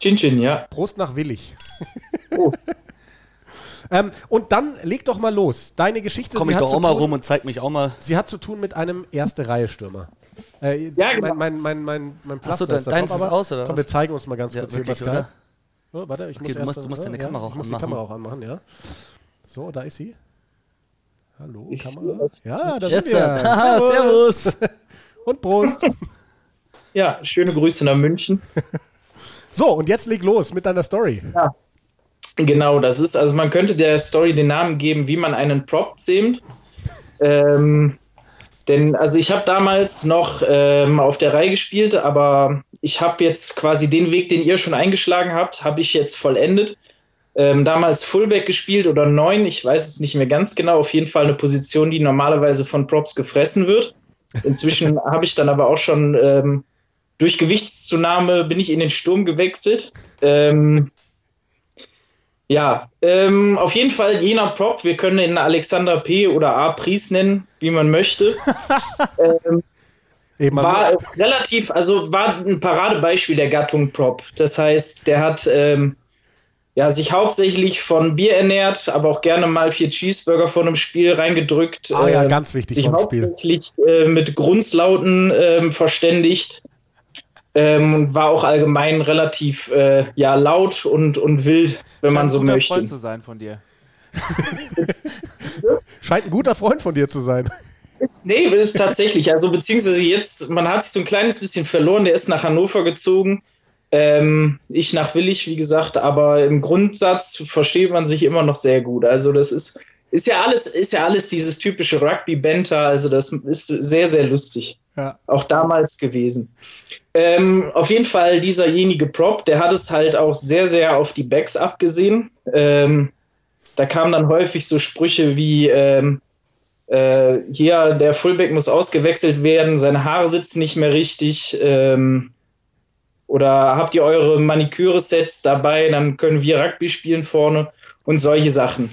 Chin Chin, ja. Prost nach Willig. Prost. Ähm, und dann leg doch mal los. Deine Geschichte. Komm ich doch auch mal rum und zeig mich auch mal. Sie hat zu tun mit einem Erste-Reihe-Stürmer. Äh, ja, genau. Mein, mein, mein, mein, Pflaster Achso, ist deins ist aus, oder Komm, wir zeigen uns mal ganz ja, kurz wirklich, hier bei Oh, warte, ich okay, muss du, musst, du musst deine ja, Kamera auch anmachen. die Kamera auch anmachen, ja. So, da ist sie. Hallo, ich Kamera. Ja, da sind wir. Servus. Und Prost. ja, schöne Grüße nach München. So, und jetzt leg los mit deiner Story. Ja. Genau, das ist, also man könnte der Story den Namen geben, wie man einen Prop zähmt. Ähm, denn, also ich habe damals noch ähm, auf der Reihe gespielt, aber ich habe jetzt quasi den Weg, den ihr schon eingeschlagen habt, habe ich jetzt vollendet. Ähm, damals Fullback gespielt oder neun, ich weiß es nicht mehr ganz genau. Auf jeden Fall eine Position, die normalerweise von Props gefressen wird. Inzwischen habe ich dann aber auch schon ähm, durch Gewichtszunahme bin ich in den Sturm gewechselt. Ähm, ja, ähm, auf jeden Fall jener Prop. Wir können ihn Alexander P. oder A. Pries nennen, wie man möchte. ähm, Eben war äh, relativ, also war ein Paradebeispiel der Gattung Prop. Das heißt, der hat ähm, ja, sich hauptsächlich von Bier ernährt, aber auch gerne mal vier Cheeseburger vor einem Spiel reingedrückt. ah ja, äh, ganz wichtig sich vom Spiel. hauptsächlich äh, mit Grunzlauten ähm, verständigt ähm, und war auch allgemein relativ äh, ja, laut und, und wild, wenn man Scheint so ein guter möchte. Freund zu sein von dir. Scheint ein guter Freund von dir zu sein. Ist, nee, ist tatsächlich. Also, beziehungsweise jetzt, man hat sich so ein kleines bisschen verloren. Der ist nach Hannover gezogen. Ähm, ich nach Willig, wie gesagt, aber im Grundsatz versteht man sich immer noch sehr gut. Also, das ist, ist ja alles, ist ja alles dieses typische Rugby-Banter. Also, das ist sehr, sehr lustig. Ja. Auch damals gewesen. Ähm, auf jeden Fall dieserjenige Prop, der hat es halt auch sehr, sehr auf die Backs abgesehen. Ähm, da kamen dann häufig so Sprüche wie, ähm, äh, hier, der Fullback muss ausgewechselt werden, seine Haare sitzen nicht mehr richtig. Ähm, oder habt ihr eure Maniküre-Sets dabei, dann können wir Rugby spielen vorne und solche Sachen.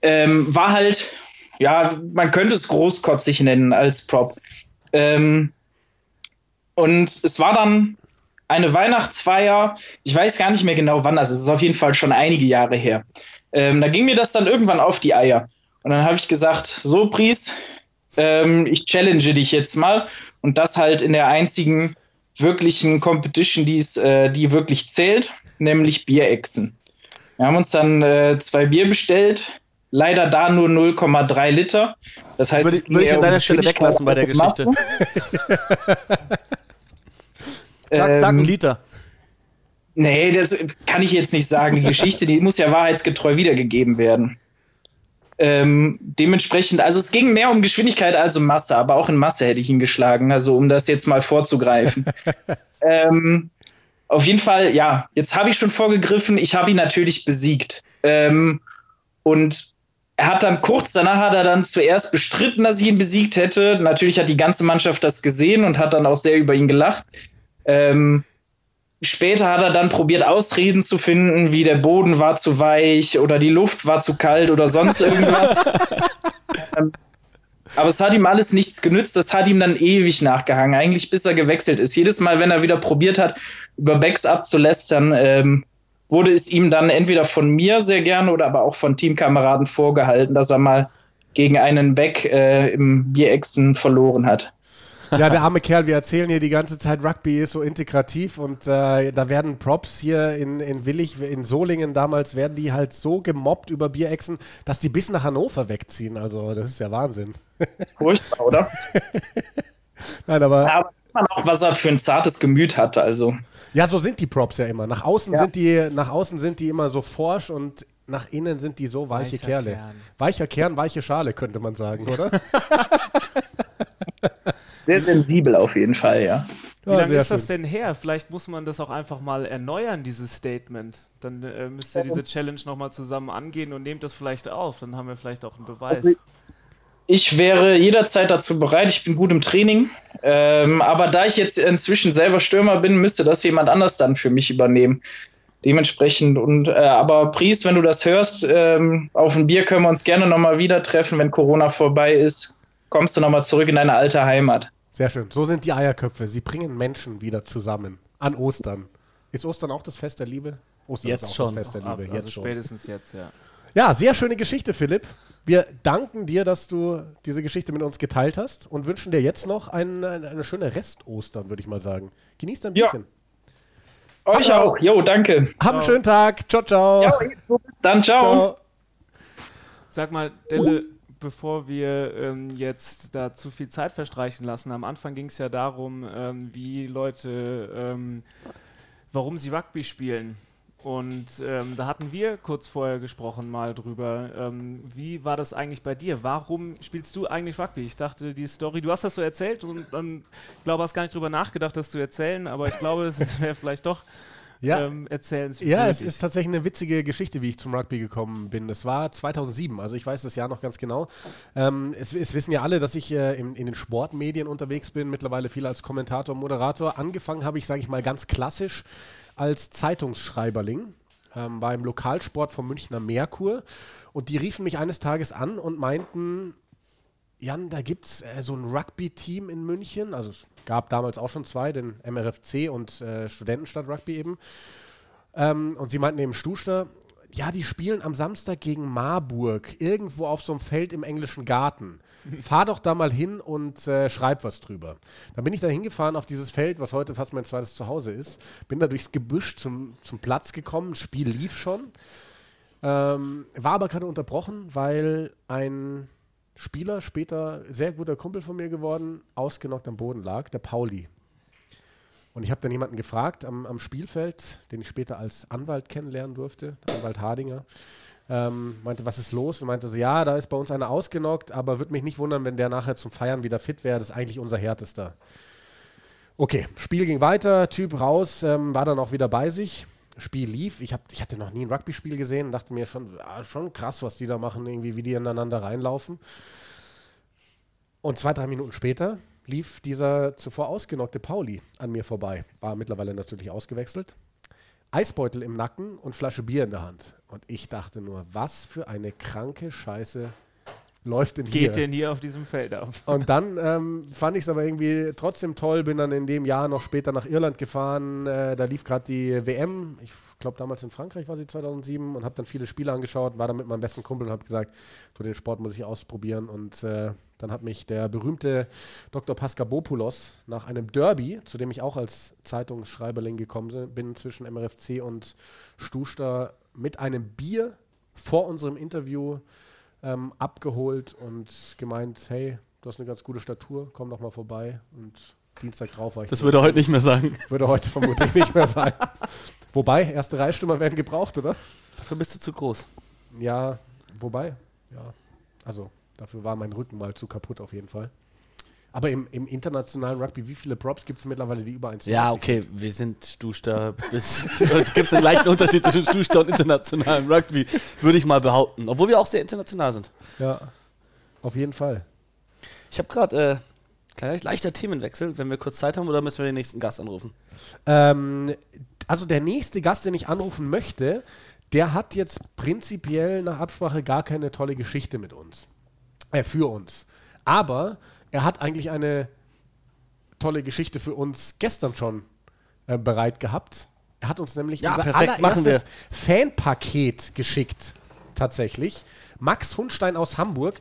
Ähm, war halt, ja, man könnte es großkotzig nennen als Prop. Ähm, und es war dann eine Weihnachtsfeier, ich weiß gar nicht mehr genau wann, also es ist auf jeden Fall schon einige Jahre her. Ähm, da ging mir das dann irgendwann auf die Eier. Und dann habe ich gesagt, so Priest, ähm, ich challenge dich jetzt mal. Und das halt in der einzigen wirklichen Competition, die's, äh, die wirklich zählt, nämlich Bierechsen. Wir haben uns dann äh, zwei Bier bestellt, leider da nur 0,3 Liter. Das heißt, Würde, würde ich an deiner Stelle weglassen bei der Geschichte. Sag, sag einen Ähm, Liter. Nee, das kann ich jetzt nicht sagen. Die Geschichte, die muss ja wahrheitsgetreu wiedergegeben werden. Ähm, dementsprechend, also es ging mehr um Geschwindigkeit als um Masse, aber auch in Masse hätte ich ihn geschlagen, also um das jetzt mal vorzugreifen. ähm, auf jeden Fall, ja, jetzt habe ich schon vorgegriffen, ich habe ihn natürlich besiegt. Ähm, und er hat dann kurz danach hat er dann zuerst bestritten, dass ich ihn besiegt hätte. Natürlich hat die ganze Mannschaft das gesehen und hat dann auch sehr über ihn gelacht. Ähm, später hat er dann probiert, Ausreden zu finden, wie der Boden war zu weich oder die Luft war zu kalt oder sonst irgendwas. ähm, aber es hat ihm alles nichts genützt. Das hat ihm dann ewig nachgehangen, eigentlich bis er gewechselt ist. Jedes Mal, wenn er wieder probiert hat, über Backs abzulästern, ähm, wurde es ihm dann entweder von mir sehr gerne oder aber auch von Teamkameraden vorgehalten, dass er mal gegen einen Back äh, im Bierechsen verloren hat. Ja, der arme Kerl, wir erzählen hier die ganze Zeit, Rugby ist so integrativ und äh, da werden Props hier in, in Willig, in Solingen damals, werden die halt so gemobbt über Bierechsen, dass die bis nach Hannover wegziehen. Also, das ist ja Wahnsinn. Furchtbar, oder? Nein, aber Ja, aber sieht man auch, was er für ein zartes Gemüt hat. Also, ja, so sind die Props ja immer. Nach außen, Ja. sind, die, nach außen sind die immer so forsch und nach innen sind die so weiche Weicher Kerle. Kern. Weicher Kern, weiche Schale, könnte man sagen, oder? sehr sensibel auf jeden Fall, ja. Wie Ja, lange ist das schön. denn her? Vielleicht muss man das auch einfach mal erneuern, dieses Statement. Dann äh, müsst ihr diese Challenge nochmal zusammen angehen und nehmt das vielleicht auf. Dann haben wir vielleicht auch einen Beweis. Also, Ich wäre jederzeit dazu bereit. Ich bin gut im Training. Ähm, aber da ich jetzt inzwischen selber Stürmer bin, müsste das jemand anders dann für mich übernehmen. Dementsprechend und äh, aber Priest, wenn du das hörst, ähm, auf ein Bier können wir uns gerne nochmal wieder treffen, wenn Corona vorbei ist. Kommst du nochmal zurück in deine alte Heimat. Sehr schön. So sind die Eierköpfe. Sie bringen Menschen wieder zusammen. An Ostern. Ist Ostern auch das Fest der Liebe? Ostern Jetzt ist auch schon. das Fest der Ab, Liebe. also Jetzt schon. spätestens jetzt, ja. Ja, sehr schöne Geschichte, Philipp. Wir danken dir, dass du diese Geschichte mit uns geteilt hast und wünschen dir jetzt noch ein, eine, eine schöne Rest-Ostern, würde ich mal sagen. Genieß dein Ja. Bierchen. Euch Hallo. auch. Jo, danke. Hab einen schönen Tag. Ciao, ciao. Ja, bis dann. Ciao. ciao. Sag mal, Delle, bevor wir ähm, jetzt da zu viel Zeit verstreichen lassen, am Anfang ging es ja darum, ähm, wie Leute, ähm, warum sie Rugby spielen. Und ähm, da hatten wir kurz vorher gesprochen mal drüber. Ähm, wie war das eigentlich bei dir? Warum spielst du eigentlich Rugby? Ich dachte, die Story, du hast das so erzählt und dann, ich glaube, hast gar nicht drüber nachgedacht, das zu erzählen, aber ich glaube, es wäre vielleicht doch Ja. ähm, erzählenswürdig. Ja, es ist tatsächlich eine witzige Geschichte, wie ich zum Rugby gekommen bin. Es war 2007, also ich weiß das Jahr noch ganz genau. Ähm, es, es wissen ja alle, dass ich äh, in, in den Sportmedien unterwegs bin, mittlerweile viel als Kommentator, Moderator. Angefangen habe ich, sage ich mal, ganz klassisch als Zeitungsschreiberling ähm, beim Lokalsport vom Münchner Merkur. Und die riefen mich eines Tages an und meinten, Jan, da gibt es äh, so ein Rugby-Team in München. Also es gab damals auch schon zwei, den MRFC und äh, Studentenstadt Rugby eben. Ähm, und sie meinten eben Stuster, ja, die spielen am Samstag gegen Marburg, irgendwo auf so einem Feld im englischen Garten. Fahr doch da mal hin und äh, schreib was drüber. Dann bin ich da hingefahren auf dieses Feld, was heute fast mein zweites Zuhause ist. Bin da durchs Gebüsch zum, zum Platz gekommen, das Spiel lief schon. Ähm, war aber gerade unterbrochen, weil ein Spieler, später sehr guter Kumpel von mir geworden, ausgenockt am Boden lag, der Pauli. Und ich habe dann jemanden gefragt am, am, Spielfeld, den ich später als Anwalt kennenlernen durfte, Anwalt Hardinger, ähm, meinte, was ist los? Und meinte so, ja, da ist bei uns einer ausgenockt, aber würde mich nicht wundern, wenn der nachher zum Feiern wieder fit wäre. Das ist eigentlich unser härtester. Okay, Spiel ging weiter, Typ raus, ähm, war dann auch wieder bei sich. Spiel lief. Ich, hab, ich hatte noch nie ein Rugby-Spiel gesehen und dachte mir schon, ah, schon krass, was die da machen, irgendwie, wie die ineinander reinlaufen. Und zwei, drei Minuten später lief dieser zuvor ausgenockte Pauli an mir vorbei. War mittlerweile natürlich ausgewechselt. Eisbeutel im Nacken und Flasche Bier in der Hand. Und ich dachte nur, was für eine kranke Scheiße läuft denn Geht hier? denn hier auf diesem Feld auf? Und dann ähm, fand ich es aber irgendwie trotzdem toll, bin dann in dem Jahr noch später nach Irland gefahren. Äh, da lief gerade die WM, ich glaube damals in Frankreich war sie 2007 und habe dann viele Spiele angeschaut, war dann mit meinem besten Kumpel und habe gesagt, du, den Sport muss ich ausprobieren. Und äh, dann hat mich der berühmte Dr. Paskabopoulos nach einem Derby, zu dem ich auch als Zeitungsschreiberling gekommen bin, zwischen MRFC und Stuster, mit einem Bier vor unserem Interview ähm, abgeholt und gemeint, hey, du hast eine ganz gute Statur, komm doch mal vorbei. Und Dienstag drauf war ich. Das würde er heute nicht mehr sagen. Würde heute vermutlich nicht mehr sein. Wobei, erste Reihstürmer werden gebraucht, oder? Dafür bist du zu groß. Ja, wobei, ja. Also, dafür war mein Rücken mal zu kaputt auf jeden Fall. Aber im, im internationalen Rugby, wie viele Props gibt es mittlerweile, die über 1 Ja, okay, wir sind Stuster bis. Es gibt einen leichten Unterschied zwischen Stuster und internationalem Rugby, würde ich mal behaupten. Obwohl wir auch sehr international sind. Ja, auf jeden Fall. Ich habe gerade äh, leichter Themenwechsel, wenn wir kurz Zeit haben, oder müssen wir den nächsten Gast anrufen? Ähm, also der nächste Gast, den ich anrufen möchte, der hat jetzt prinzipiell nach Absprache gar keine tolle Geschichte mit uns. Äh, für uns. Aber er hat eigentlich eine tolle Geschichte für uns gestern schon äh, bereit gehabt. Er hat uns nämlich Ja, unser allererstes Fanpaket geschickt. Tatsächlich. Max Hundstein aus Hamburg.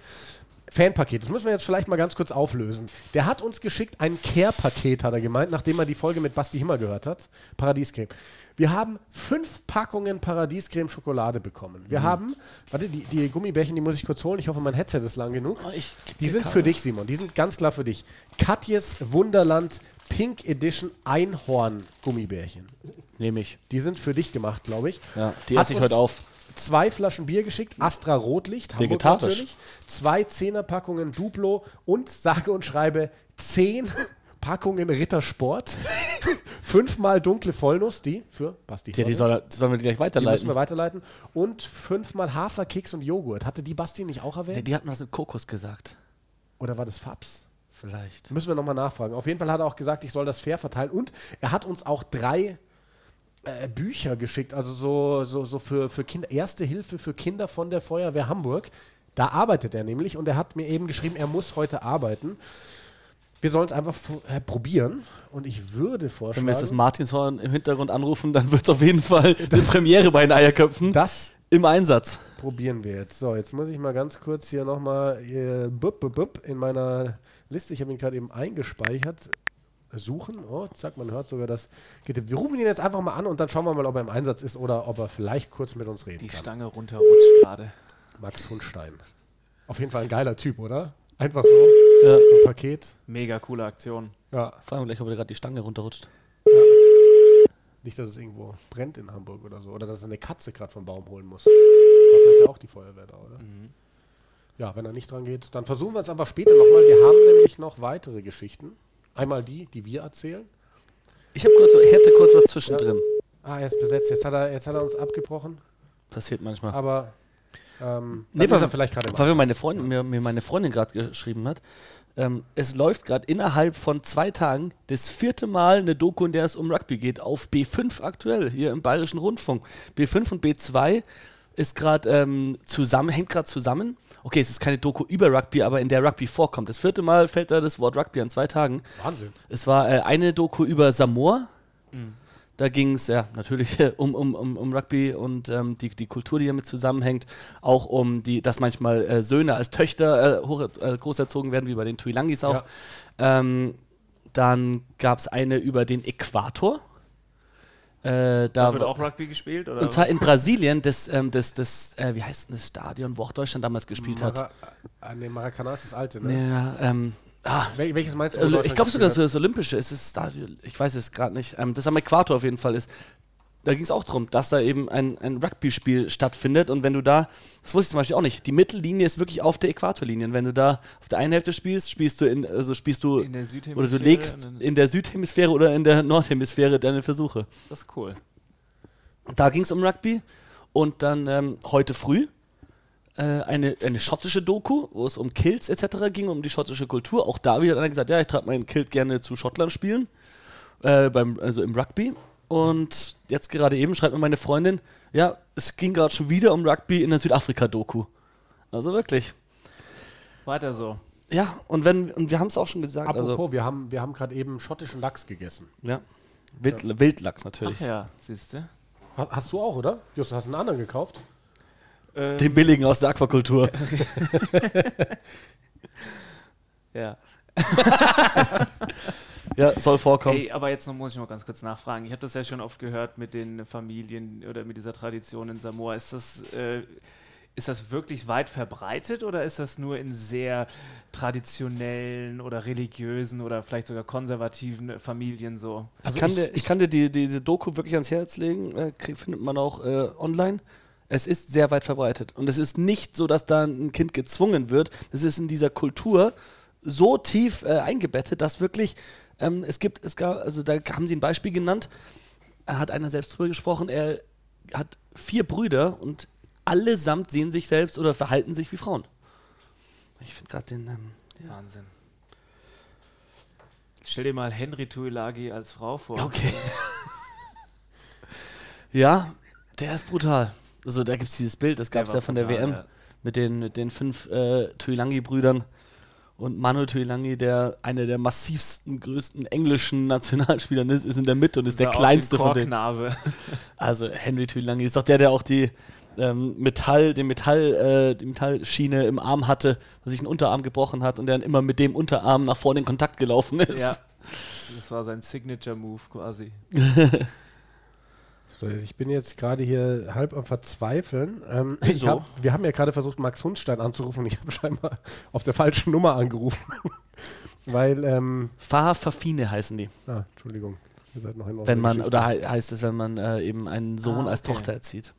Fanpaket. Das müssen wir jetzt vielleicht mal ganz kurz auflösen. Der hat uns geschickt ein Care-Paket, hat er gemeint, nachdem er die Folge mit Basti Himmer gehört hat. Paradiescreme. Wir haben fünf Packungen Paradiescreme Schokolade bekommen. Mhm. Wir haben, warte, die, die Gummibärchen, die muss ich kurz holen. Ich hoffe, mein Headset ist lang genug. Oh, Die sind für dich, Simon. Die sind ganz klar für dich. Katjes Wunderland Pink Edition Einhorn Gummibärchen. Nehme ich. Die sind für dich gemacht, glaube ich. Ja, die Hat esse ich heute auf. Zwei Flaschen Bier geschickt, Astra Rotlicht, Hamburg Vegetarisch. natürlich. Zwei Zehnerpackungen Duplo und sage und schreibe zehn Packungen Rittersport. Fünfmal dunkle Vollnuss, die für Basti. Ja, die, soll, die sollen wir gleich die müssen weiterleiten. wir weiterleiten. Und fünfmal Haferkeks und Joghurt. Hatte die Basti nicht auch erwähnt? die hatten was mit Kokos gesagt. Oder war das Fabs? Vielleicht. Müssen wir nochmal nachfragen. Auf jeden Fall hat er auch gesagt, ich soll das fair verteilen. Und er hat uns auch drei äh, Bücher geschickt, also so, so, so für, für Kinder, Erste Hilfe für Kinder von der Feuerwehr Hamburg. Da arbeitet er nämlich und er hat mir eben geschrieben, er muss heute arbeiten. Wir sollen es einfach äh, probieren und ich würde Wenn vorschlagen, wir jetzt das Martinshorn im Hintergrund anrufen, dann wird es auf jeden Fall eine Premiere bei den Eierköpfen das im Einsatz. probieren wir jetzt. So, jetzt muss ich mal ganz kurz hier nochmal äh, bup, bup, bup, in meiner Liste, ich habe ihn gerade eben eingespeichert, suchen. Oh, zack, man hört sogar das. Wir rufen ihn jetzt einfach mal an und dann schauen wir mal, ob er im Einsatz ist oder ob er vielleicht kurz mit uns reden Die kann. Stange runterrutscht gerade. Max Hundstein. Auf jeden Fall ein geiler Typ, oder? Einfach so, Ja. so ein Paket. Mega coole Aktion. Ja. Fragen wir gleich, ob er gerade die Stange runterrutscht. Nicht, dass es irgendwo brennt in Hamburg oder so. Oder dass er eine Katze gerade vom Baum holen muss. Dafür ist ja auch die Feuerwehr da, oder? Ja, wenn er nicht dran geht, dann versuchen wir es einfach später nochmal. Wir haben nämlich noch weitere Geschichten. Einmal die, die wir erzählen. Ich, kurz, ich hätte kurz was zwischendrin. Ah, er ist besetzt. Jetzt hat er, jetzt hat er uns abgebrochen. Passiert manchmal. Aber ähm, Nee, weil- er vielleicht gerade Weil mir meine Freundin, mir, mir meine Freundin gerade geschrieben hat, ähm, es läuft gerade innerhalb von zwei Tagen das vierte Mal eine Doku, in der es um Rugby geht, auf B5 aktuell, hier im Bayerischen Rundfunk. B5 und B2 ist gerade ähm, zusammen, hängt gerade zusammen. Okay, es ist keine Doku über Rugby, aber in der Rugby vorkommt. Das vierte Mal fällt da das Wort Rugby an zwei Tagen. Wahnsinn. Es war äh, eine Doku über Samoa. Da ging es ja natürlich um, um, um, um Rugby und ähm, die, die Kultur, die damit zusammenhängt. Auch um die, dass manchmal äh, Söhne als Töchter äh, hoch, äh, großerzogen werden, wie bei den Tuilangis auch. Ähm, dann gab es eine über den Äquator. Äh, da Da wird auch Rugby gespielt? Oder und zwar in Brasilien, das, ähm, das, das äh, wie heißt denn das Stadion, wo auch Deutschland damals gespielt hat? Mara ah, nee, Maracanã ist das alte, ne? Ja, ähm, ah, Wel welches meinst du? äh, ich glaube sogar das Olympische ist das Stadion. Ich weiß es gerade nicht. Ähm, das am Äquator auf jeden Fall ist. Da ging es auch darum, dass da eben ein, ein Rugby-Spiel stattfindet und wenn du da, das wusste ich zum Beispiel auch nicht, die Mittellinie ist wirklich auf der Äquatorlinie. Und wenn du da auf der einen Hälfte spielst, spielst du in, also spielst du in der Südhemisphäre? oder du legst in der Südhemisphäre oder in der Nordhemisphäre deine Versuche. Das ist cool. Da ging es um Rugby und dann ähm, heute früh äh, eine, eine schottische Doku, wo es um Kilts etc. ging, um die schottische Kultur. Auch da wieder hat einer gesagt, ja, ich trage meinen Kilt gerne zu Schottland spielen, äh, beim, also im Rugby. Und jetzt gerade eben schreibt mir meine Freundin, ja, es ging gerade schon wieder um Rugby in der Südafrika-Doku. Also wirklich. Weiter so. Ja, und wenn, und wir haben es auch schon gesagt, Apropos, also, wir haben, wir haben gerade eben schottischen Lachs gegessen. ja. Wild, Wildlachs natürlich. Ach ja, siehst du. Ha- Hast du auch, oder? Justus, hast du einen anderen gekauft? Ähm, Den billigen aus der Aquakultur. ja. ja, soll vorkommen. Ey, aber jetzt noch muss ich noch ganz kurz nachfragen. Ich habe das ja schon oft gehört mit den Familien oder mit dieser Tradition in Samoa. Ist das, äh, ist das wirklich weit verbreitet oder ist das nur in sehr traditionellen oder religiösen oder vielleicht sogar konservativen Familien so? ich, kann dir, ich kann dir die, die, diese Doku wirklich ans Herz legen, äh, findet man auch äh, online. Es ist sehr weit verbreitet. Und es ist nicht so, dass da ein Kind gezwungen wird. Es ist in dieser Kultur so tief äh, eingebettet, dass wirklich, ähm, es gibt, es gab, also da haben sie ein Beispiel genannt, er hat einer selbst drüber gesprochen, er hat vier Brüder und allesamt sehen sich selbst oder verhalten sich wie Frauen. Ich finde gerade den, ähm, ja. Wahnsinn. Stell dir mal Henry Tuilagi als Frau vor. Okay. ja, der ist brutal. Also da gibt es dieses Bild, das gab es ja von der brutal, WM ja. mit den, mit den fünf äh, Tuilangi-Brüdern und Manu Tuilangi, der einer der massivsten, größten englischen Nationalspielern ist, ist in der Mitte und ist der wie kleinste von denen. Also Henry Tuilangi ist doch der, der auch die ähm, Metall, den Metall, äh, die Metallschiene im Arm hatte, dass sich ein Unterarm gebrochen hat und der dann immer mit dem Unterarm nach vorne in Kontakt gelaufen ist. Ja. Das war sein Signature-Move quasi. So, ich bin jetzt gerade hier halb am Verzweifeln. Ähm, ich Wieso? hab, wir haben ja gerade versucht, Max Hundstein anzurufen und ich habe scheinbar auf der falschen Nummer angerufen. Weil, ähm, Fa Fafine heißen die. ah, Entschuldigung, ihr seid noch in Wenn man, Geschichte. oder hei- heißt es, wenn man äh, eben einen Sohn Ah, als okay. Tochter erzieht.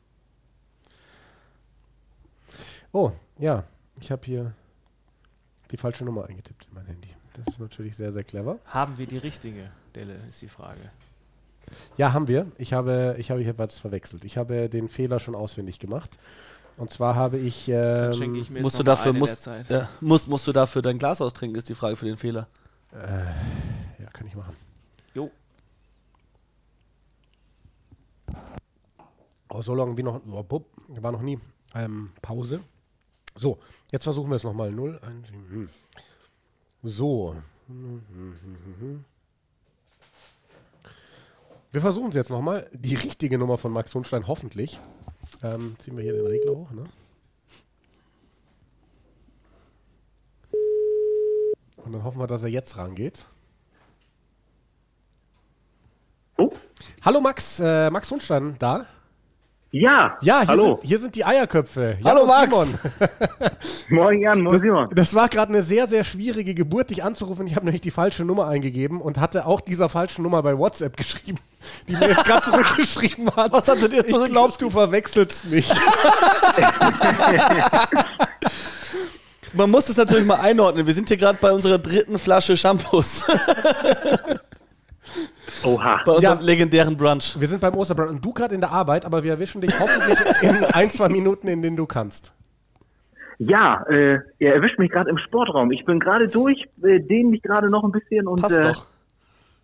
Oh, ja, ich habe hier die falsche Nummer eingetippt in mein Handy. Das ist natürlich sehr, sehr clever. Haben wir die richtige, Delle, ist die Frage. Ja, haben wir. Ich habe, ich habe hier was verwechselt. Ich habe den Fehler schon ausfindig gemacht. Und zwar habe ich. Ähm, ich mir musst du dafür, musst, ja, musst, musst du dafür dein Glas austrinken, ist die Frage für den Fehler. äh, ja, kann ich machen. Jo. Oh, so lange wie noch. Oh, bup, war noch nie ähm, Pause. So, jetzt versuchen wir es nochmal. 0, 1, 7. hm. So. Wir versuchen es jetzt nochmal. Die richtige Nummer von Max Hundstein, hoffentlich. Ähm, ziehen wir hier den Regler hoch. Ne? Und dann hoffen wir, dass er jetzt rangeht. Oh. Hallo Max, äh, Max Hundstein da? Ja, Ja, hier, hallo. Sind, hier sind die Eierköpfe. Jan Hallo, Max. Simon. Moin Jan, moin Das, Simon. das war gerade eine sehr, sehr schwierige Geburt, dich anzurufen. Ich habe nämlich die falsche Nummer eingegeben und hatte auch dieser falschen Nummer bei WhatsApp geschrieben, die mir jetzt gerade zurückgeschrieben hat. Was hat er dir Ich glaube, du verwechselst mich. Man muss das natürlich mal einordnen. Wir sind hier gerade bei unserer dritten Flasche Shampoos. Oha. Bei unserem ja, legendären Brunch. Wir sind beim Osterbrunch und du gerade in der Arbeit, aber wir erwischen dich hoffentlich in ein, zwei Minuten, in denen du kannst. Ja, äh, er erwischt mich gerade im Sportraum. Ich bin gerade durch, äh, dehne mich gerade noch ein bisschen und Passt äh, doch.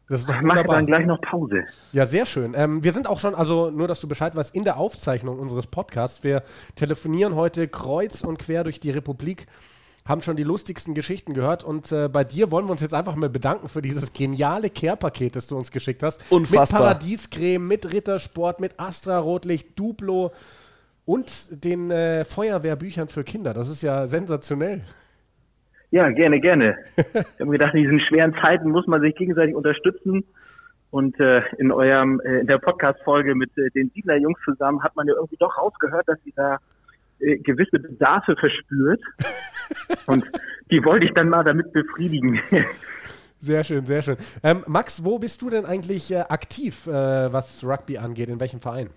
Das ist doch mache dann gleich noch Pause. Ja, sehr schön. Ähm, wir sind auch schon, also nur, dass du Bescheid weißt, in der Aufzeichnung unseres Podcasts. Wir telefonieren heute kreuz und quer durch die Republik haben schon die lustigsten Geschichten gehört und äh, bei dir wollen wir uns jetzt einfach mal bedanken für dieses geniale Care-Paket, das du uns geschickt hast. Unfassbar. Mit Paradiescreme, mit Rittersport, mit Astra Rotlicht, Duplo und den äh, Feuerwehrbüchern für Kinder. Das ist ja sensationell. Ja, gerne, gerne. ich habe gedacht, in diesen schweren Zeiten muss man sich gegenseitig unterstützen. Und äh, in eurem äh, in der Podcast-Folge mit äh, den Siedler Jungs zusammen hat man ja irgendwie doch rausgehört, dass sie da äh, gewisse Bedarfe verspürt. Und die wollte ich dann mal damit befriedigen. Sehr schön, sehr schön. Ähm, Max, wo bist du denn eigentlich äh, aktiv, äh, was Rugby angeht? In welchem Verein?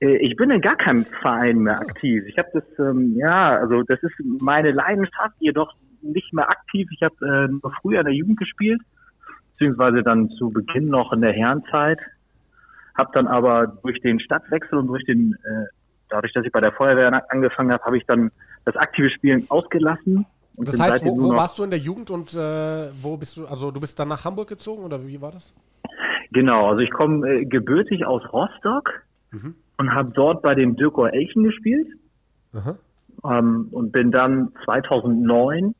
Äh, ich bin in gar keinem Verein mehr aktiv. Ich habe das, ähm, ja, also das ist meine Leidenschaft, jedoch nicht mehr aktiv. Ich habe äh, nur früher in der Jugend gespielt, beziehungsweise dann zu Beginn noch in der Herrenzeit. Habe dann aber durch den Stadtwechsel und durch den äh, dadurch, dass ich bei der Feuerwehr angefangen habe, habe ich dann das aktive Spielen ausgelassen. das heißt, wo, wo warst du in der Jugend und äh, wo bist du, also du bist dann nach Hamburg gezogen oder wie war das? Genau, also ich komme äh, gebürtig aus Rostock mhm. und habe dort bei dem Dirko Elchen gespielt ähm, und bin dann 2009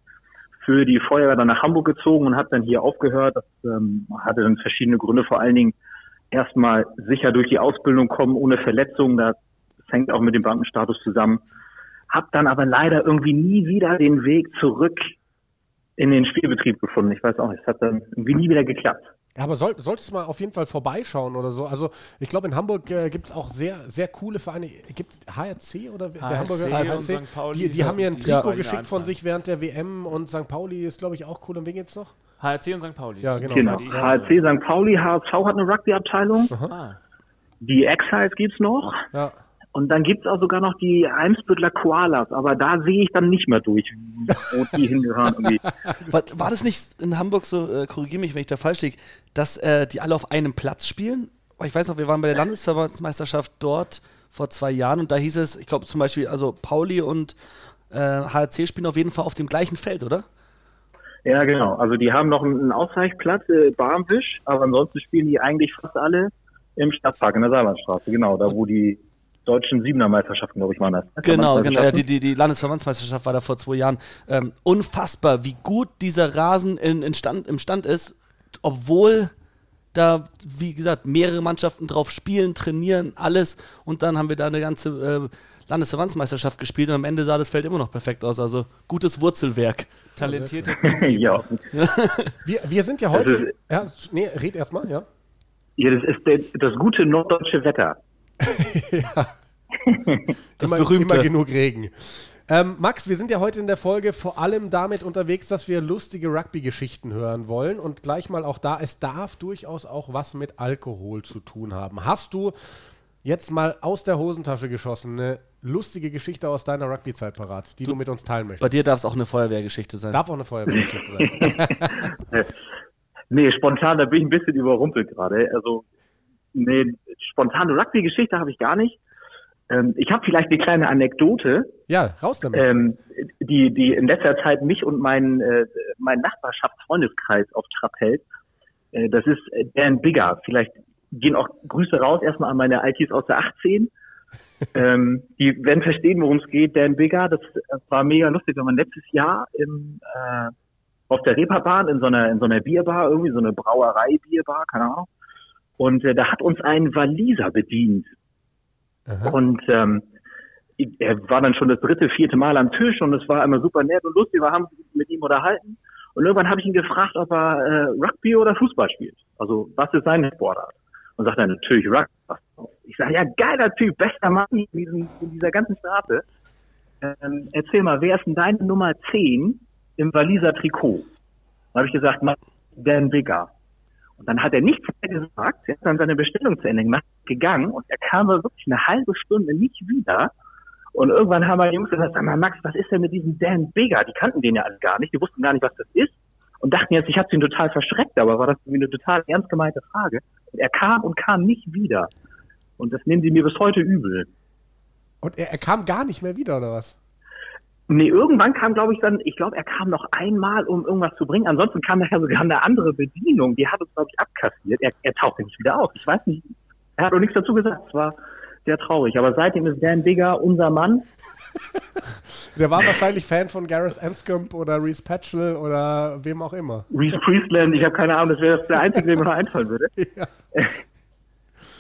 für die Feuerwehr dann nach Hamburg gezogen und habe dann hier aufgehört. Das ähm, hatte dann verschiedene Gründe, vor allen Dingen erstmal sicher durch die Ausbildung kommen ohne Verletzungen. Da hängt auch mit dem Bankenstatus zusammen. Hab dann aber leider irgendwie nie wieder den Weg zurück in den Spielbetrieb gefunden. Ich weiß auch nicht, es hat dann irgendwie nie wieder geklappt. Ja, aber soll, solltest du mal auf jeden Fall vorbeischauen oder so. Also ich glaube, in Hamburg äh, gibt es auch sehr, sehr coole Vereine. Gibt es HRC oder HRC der Hamburger HRC? Pauli, die, die haben mir ein Trikot ja, geschickt von sich während der WM und St. Pauli ist, glaube ich, auch cool. Und wen gibt es noch? HRC und St. Pauli. Ja, genau. genau. HRC, St. Pauli, HSV hat eine Rugby-Abteilung. Die Exiles gibt es noch. Ja. Und dann gibt's auch sogar noch die Eimsbüttler Koalas, aber da sehe ich dann nicht mehr durch, wo die hingehören. war, war, das nicht in Hamburg so, äh, korrigiere mich, wenn ich da falsch liege, dass äh, die alle auf einem Platz spielen? Ich weiß noch, wir waren bei der Landesverbandsmeisterschaft dort vor zwei Jahren und da hieß es, ich glaube zum Beispiel, also Pauli und äh, HRC spielen auf jeden Fall auf dem gleichen Feld, oder? Ja, genau. Also die haben noch einen Ausweichplatz, äh, Barmwisch, aber ansonsten spielen die eigentlich fast alle im Stadtpark in der Saarlandstraße, genau, da wo die deutschen Siebener-Meisterschaften, glaube ich, waren das. Genau, genau. Ja, die, die, die Landesverbandsmeisterschaft war da vor zwei Jahren. Ähm, unfassbar, wie gut dieser Rasen in, in Stand, im Stand ist, obwohl da, wie gesagt, mehrere Mannschaften drauf spielen, trainieren, alles. Und dann haben wir da eine ganze äh, Landesverbandsmeisterschaft gespielt und am Ende sah das Feld immer noch perfekt aus. Also gutes Wurzelwerk. Talentierte Ja. wir, wir sind ja heute. ja, nee, red erstmal, ja. Ja, das ist der, das gute norddeutsche Wetter. ja. Das immer, berühmte. Immer genug Regen. Ähm, Max, wir sind ja heute in der Folge vor allem damit unterwegs, dass wir lustige Rugby-Geschichten hören wollen und gleich mal auch da, es darf durchaus auch was mit Alkohol zu tun haben. Hast du jetzt mal aus der Hosentasche geschossen eine lustige Geschichte aus deiner Rugby-Zeit parat, die du, du, mit uns teilen möchtest? Bei dir darf es auch eine Feuerwehrgeschichte sein. Darf auch eine Feuerwehrgeschichte sein. nee, spontan, da bin ich ein bisschen überrumpelt gerade. Also eine spontane Rugby-Geschichte habe ich gar nicht. Ähm, ich habe vielleicht eine kleine Anekdote. Ja, raus damit. Ähm, die, die in letzter Zeit mich und meinen äh, mein Nachbarschaftsfreundeskreis auf Trab hält. Äh, das ist Dan Bigger. Vielleicht gehen auch Grüße raus erstmal an meine ITs aus der 18. ähm, die werden verstehen, worum es geht. Dan Bigger, das war mega lustig, wenn man letztes Jahr im, äh, auf der Reeperbahn in so einer in so einer Bierbar, irgendwie so eine Brauerei-Bierbar, keine Ahnung, und äh, da hat uns ein Waliser bedient. Aha. Und ähm, er war dann schon das dritte, vierte Mal am Tisch und es war immer super nett und lustig. Wir haben uns mit ihm unterhalten. Und irgendwann habe ich ihn gefragt, ob er äh, Rugby oder Fußball spielt. Also was ist seine Sportart? Und sagt er natürlich Rugby. Ich sage, ja, geiler Typ, bester Mann in, diesem, in dieser ganzen Straße. Ähm, erzähl mal, wer ist denn deine Nummer 10 im Waliser Trikot? Da habe ich gesagt, Dan Bigger. Und dann hat er nichts mehr gesagt, er hat dann seine Bestellung zu Ende gemacht, gegangen und er kam wirklich eine halbe Stunde nicht wieder. Und irgendwann haben meine Jungs gesagt, sag mal, Max, was ist denn mit diesem Dan Bigger? Die kannten den ja alle gar nicht, die wussten gar nicht, was das ist. und dachten jetzt, ich habe ihn total verschreckt, aber war das irgendwie eine total ernst gemeinte Frage. Und er kam und kam nicht wieder. Und das nehmen sie mir bis heute übel. Und er, er kam gar nicht mehr wieder, oder was? Nee, irgendwann kam, glaube ich, dann, ich glaube, er kam noch einmal, um irgendwas zu bringen. Ansonsten kam nachher sogar eine andere Bedienung, die hat uns, glaube ich, abkassiert. Er, er tauchte nicht wieder auf. Ich weiß nicht, er hat auch nichts dazu gesagt. Es war sehr traurig. Aber seitdem ist Dan Bigger unser Mann. Der war wahrscheinlich Fan von Gareth Anscombe oder Reese Patchell oder wem auch immer. Reese Priestland, ich habe keine Ahnung, das wäre der einzige, der mir noch einfallen würde. Ja.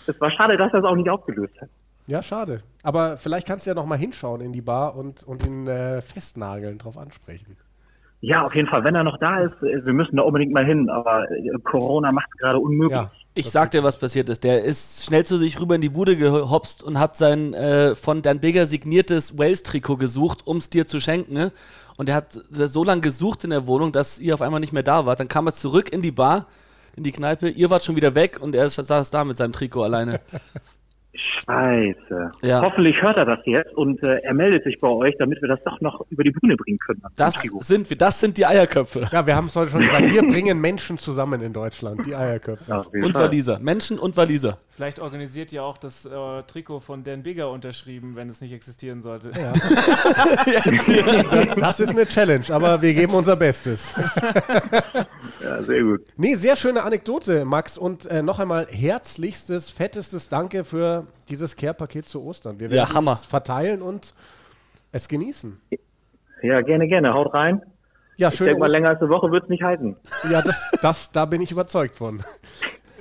Es war schade, dass er es auch nicht aufgelöst hat. Ja, schade. Aber vielleicht kannst du ja noch mal hinschauen in die Bar und, und ihn äh, festnageln, drauf ansprechen. Ja, auf jeden Fall, wenn er noch da ist, äh, wir müssen da unbedingt mal hin, aber äh, Corona macht es gerade unmöglich. Ja. Ich sag dir, was passiert ist. Der ist schnell zu sich rüber in die Bude gehopst und hat sein äh, von Dan Bigger signiertes Wales-Trikot gesucht, um es dir zu schenken. Ne? Und er hat so lange gesucht in der Wohnung, dass ihr auf einmal nicht mehr da wart. Dann kam er zurück in die Bar, in die Kneipe. Ihr wart schon wieder weg und er saß da mit seinem Trikot alleine. Scheiße. Ja. Hoffentlich hört er das jetzt und äh, er meldet sich bei euch, damit wir das doch noch über die Bühne bringen können. Das sind wir, das sind die Eierköpfe. Ja, wir haben es heute schon gesagt. Wir bringen Menschen zusammen in Deutschland, die Eierköpfe. Ja, Und. Waliser. Menschen und Waliser. Vielleicht organisiert ihr auch das äh, Trikot von Dan Bigger unterschrieben, wenn es nicht existieren sollte. Das ist eine Challenge, aber wir geben unser Bestes. Ja, sehr gut. Nee, sehr schöne Anekdote, Max. Und äh, noch einmal herzlichstes, fettestes Danke für dieses Care-Paket zu Ostern. Wir Ja, werden Hammer. es verteilen und es genießen. Ja, gerne, gerne. Haut rein. Ja, denke mal, länger als eine Woche wird es nicht halten. Ja, das, das, da bin ich überzeugt von.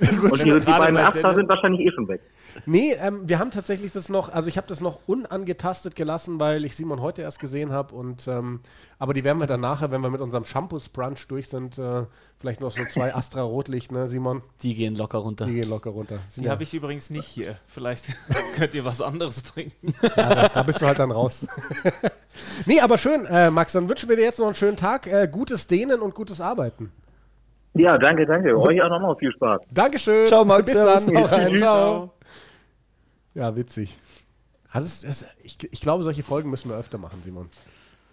Und die, die beiden Delle- sind wahrscheinlich eh schon weg. Nee, ähm, wir haben tatsächlich das noch, also ich habe das noch unangetastet gelassen, weil ich Simon heute erst gesehen habe und ähm, aber die werden wir dann nachher, wenn wir mit unserem Shampoos-Brunch durch sind, äh, vielleicht noch so zwei Astra Rotlicht, ne, Simon? Die gehen locker runter. Die gehen locker runter. Die ja, habe ich übrigens nicht hier. Vielleicht könnt ihr was anderes trinken. da bist du halt dann raus. nee, aber schön, äh, Max, dann wünschen wir dir jetzt noch einen schönen Tag, äh, gutes Dehnen und gutes Arbeiten. Ja, danke, danke. Euch auch nochmal viel Spaß. Dankeschön. Ciao, Max, Bis dann. rein. Tschüss. Ciao. Ja, witzig. Hat es, es, ich, ich glaube, solche Folgen müssen wir öfter machen, Simon.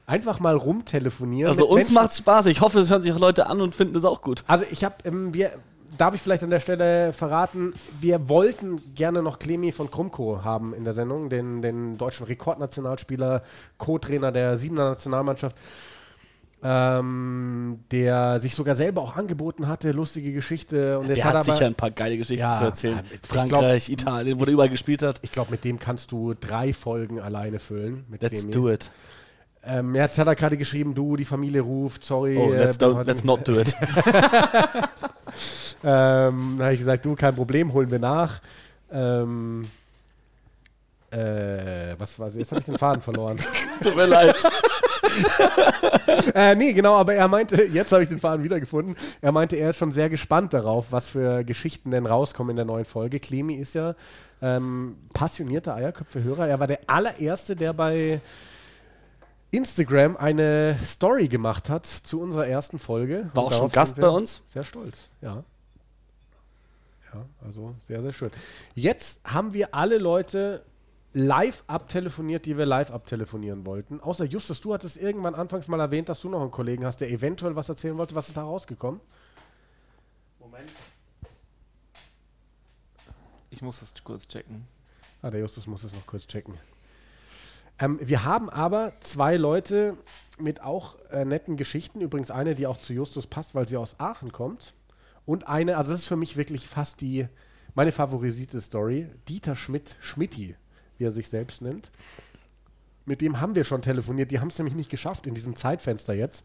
Einfach mal rumtelefonieren. Also uns Menschen. macht's Spaß. Ich hoffe, es hören sich auch Leute an und finden es auch gut. Also ich habe, ähm, wir, darf ich vielleicht an der Stelle verraten, wir wollten gerne noch Clemi von Krumko haben in der Sendung, den, den deutschen Rekordnationalspieler, Co-Trainer der Siebener Nationalmannschaft, ähm, der sich sogar selber auch angeboten hatte, lustige Geschichte. Und Der hat hat aber, sicher ein paar geile Geschichten Ja, zu erzählen. Frankreich, Italien, wo der überall gespielt hat. ich glaube, mit dem kannst du drei Folgen alleine füllen. Mit Let's Clemi. do it. Ähm, jetzt hat er gerade geschrieben, du, die Familie ruft, sorry. Oh, äh, let's, bin don't, let's not do it. Ähm, da habe ich gesagt, du, kein Problem, holen wir nach. Ähm, äh, was war Jetzt habe ich den Faden verloren. Tut mir leid. äh, nee, genau, aber er meinte, jetzt habe ich den Faden wiedergefunden. Er meinte, er ist schon sehr gespannt darauf, was für Geschichten denn rauskommen in der neuen Folge. Clemi ist ja ähm, passionierter Eierköpfe-Hörer. Er war der allererste, der bei Instagram eine Story gemacht hat zu unserer ersten Folge. War auch schon Gast bei uns. Sehr stolz, ja. Ja, also sehr, sehr schön. Jetzt haben wir alle Leute live abtelefoniert, die wir live abtelefonieren wollten. Außer Justus, du hattest irgendwann anfangs mal erwähnt, dass du noch einen Kollegen hast, der eventuell was erzählen wollte. Was ist da rausgekommen? Moment. Ich muss das kurz checken. Ah, der Justus muss es noch kurz checken. Ähm, wir haben aber zwei Leute mit auch äh, netten Geschichten. Übrigens eine, die auch zu Justus passt, weil sie aus Aachen kommt. Und eine, also das ist für mich wirklich fast die, meine favorisierte Story. Dieter Schmidt, Schmidti, wie er sich selbst nennt. Mit dem haben wir schon telefoniert. Die haben es nämlich nicht geschafft in diesem Zeitfenster jetzt.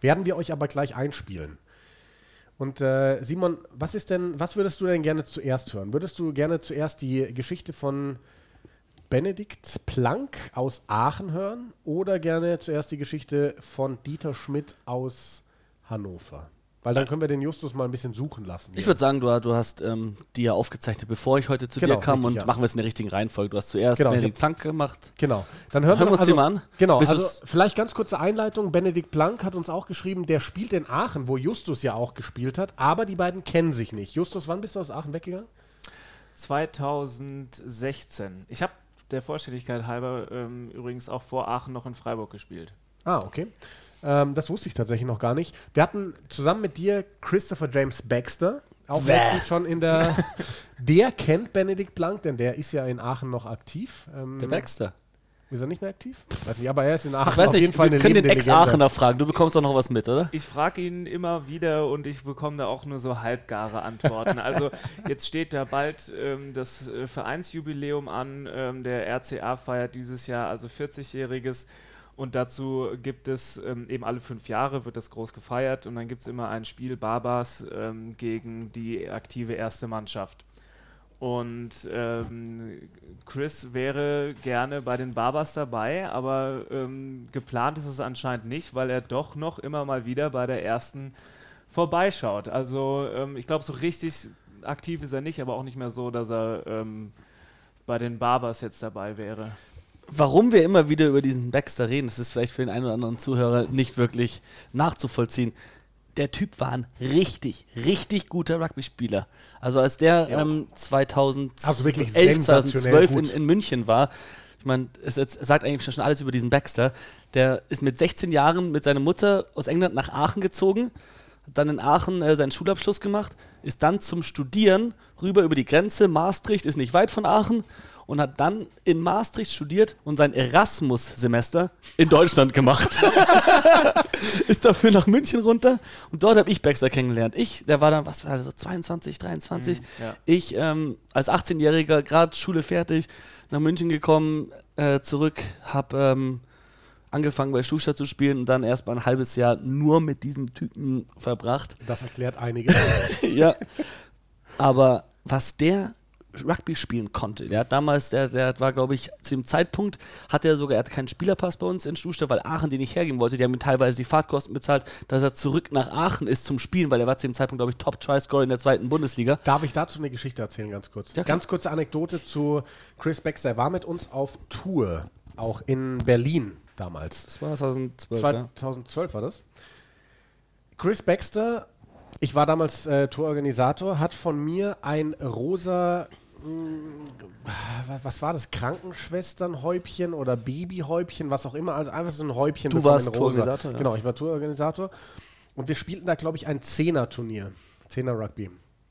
Werden wir euch aber gleich einspielen. Und äh, Simon, was ist denn, was würdest du denn gerne zuerst hören? Würdest du gerne zuerst die Geschichte von Benedikt Planck aus Aachen hören oder gerne zuerst die Geschichte von Dieter Schmidt aus Hannover? Weil dann können wir den Justus mal ein bisschen suchen lassen. Ich würde sagen, du, du hast ähm, die ja aufgezeichnet, bevor ich heute zu Genau, dir kam richtig, und ja. machen wir es in der richtigen Reihenfolge. Du hast zuerst Genau, Benedikt Planck gemacht. Genau. Dann hören, Hören wir uns die mal an. Genau, also vielleicht ganz kurze Einleitung. Benedikt Planck hat uns auch geschrieben, der spielt in Aachen, wo Justus ja auch gespielt hat, aber die beiden kennen sich nicht. Justus, wann bist du aus Aachen weggegangen? 2016. Ich habe der Vollständigkeit halber ähm, übrigens auch vor Aachen noch in Freiburg gespielt. Ah, okay. Ähm, das wusste ich tatsächlich noch gar nicht. Wir hatten zusammen mit dir Christopher James Baxter, auch Bäh. letztens schon in der. der kennt Benedikt Blank, denn der ist ja in Aachen noch aktiv. Ähm, Der Baxter. Ist er nicht mehr aktiv? Weiß nicht, aber er ist in Aachen Ich weiß auf jeden nicht, Fall wir können den. Ex-Aachener fragen. Du bekommst doch noch was mit, oder? Ich frage ihn immer wieder und ich bekomme da auch nur so halbgare Antworten. Also jetzt steht da bald ähm, das äh, Vereinsjubiläum an. Ähm, der RCA feiert dieses Jahr also 40-jähriges und dazu gibt es ähm, eben alle fünf Jahre wird das groß gefeiert und dann gibt es immer ein Spiel Barbas ähm, gegen die aktive erste Mannschaft. Und ähm, Chris wäre gerne bei den Barbers dabei, aber ähm, geplant ist es anscheinend nicht, weil er doch noch immer mal wieder bei der ersten vorbeischaut. Also ähm, ich glaube, so richtig aktiv ist er nicht, aber auch nicht mehr so, dass er ähm, bei den Barbers jetzt dabei wäre. Warum wir immer wieder über diesen Baxter reden, das ist vielleicht für den einen oder anderen Zuhörer nicht wirklich nachzuvollziehen. Der Typ war ein richtig, richtig guter Rugby-Spieler. Also als der ähm, 2011, Also wirklich 2012 sensationell in, in München war, ich meine, es, es sagt eigentlich schon alles über diesen Baxter. Der ist mit 16 Jahren mit seiner Mutter aus England nach Aachen gezogen, hat dann in Aachen äh, seinen Schulabschluss gemacht, ist dann zum Studieren rüber über die Grenze. Maastricht ist nicht weit von Aachen und hat dann in Maastricht studiert und sein Erasmus-Semester in Deutschland gemacht. ist dafür nach München runter und dort habe ich Baxter kennengelernt. Ich, der war dann, was war das, so 22, 23. ja. Ich ähm, als 18-Jähriger, gerade Schule fertig, nach München gekommen, äh, zurück, habe ähm, angefangen bei Schuster zu spielen und dann erst mal ein halbes Jahr nur mit diesem Typen verbracht. Das erklärt einiges. ja. Aber was der Rugby spielen konnte, der hat damals, der, der war, glaube ich, zu dem Zeitpunkt, hat er sogar, er hatte keinen Spielerpass bei uns in Stuttgart, weil Aachen den nicht hergeben wollte. Die haben ihm teilweise die Fahrtkosten bezahlt, dass er zurück nach Aachen ist zum Spielen, weil er war zu dem Zeitpunkt, glaube ich, Top-Try-Scorer in der zweiten Bundesliga. Darf ich dazu eine Geschichte erzählen, ganz kurz? Ja, ganz kurze Anekdote zu Chris Baxter. Er war mit uns auf Tour, auch in Berlin damals. Das war 2012, ja. 2012 war das. Chris Baxter, ich war damals äh, Tourorganisator, hat von mir ein rosa, was war das, Krankenschwesternhäubchen oder Babyhäubchen, was auch immer, also einfach so ein Häubchen. Du warst. Tourorganisator, ja. Genau, ich war Tourorganisator. Und wir spielten da, glaube ich, ein Zehner-Turnier, Zehner-Rugby.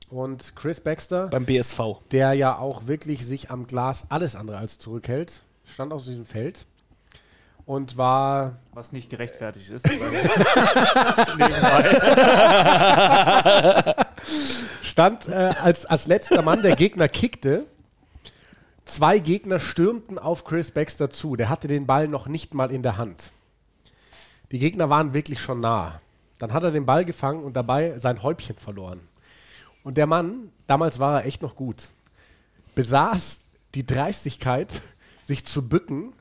Und Chris Baxter, Beim BSV. der ja auch wirklich sich am Glas alles andere als zurückhält, stand auf diesem Feld und war Was nicht gerechtfertigt ist. Stand äh, als, als letzter Mann, der Gegner kickte. Zwei Gegner stürmten auf Chris Baxter zu. Der hatte den Ball noch nicht mal in der Hand. Die Gegner waren wirklich schon nah. Dann hat er den Ball gefangen und dabei sein Häubchen verloren. Und der Mann, damals war er echt noch gut, besaß die Dreistigkeit, sich zu bücken,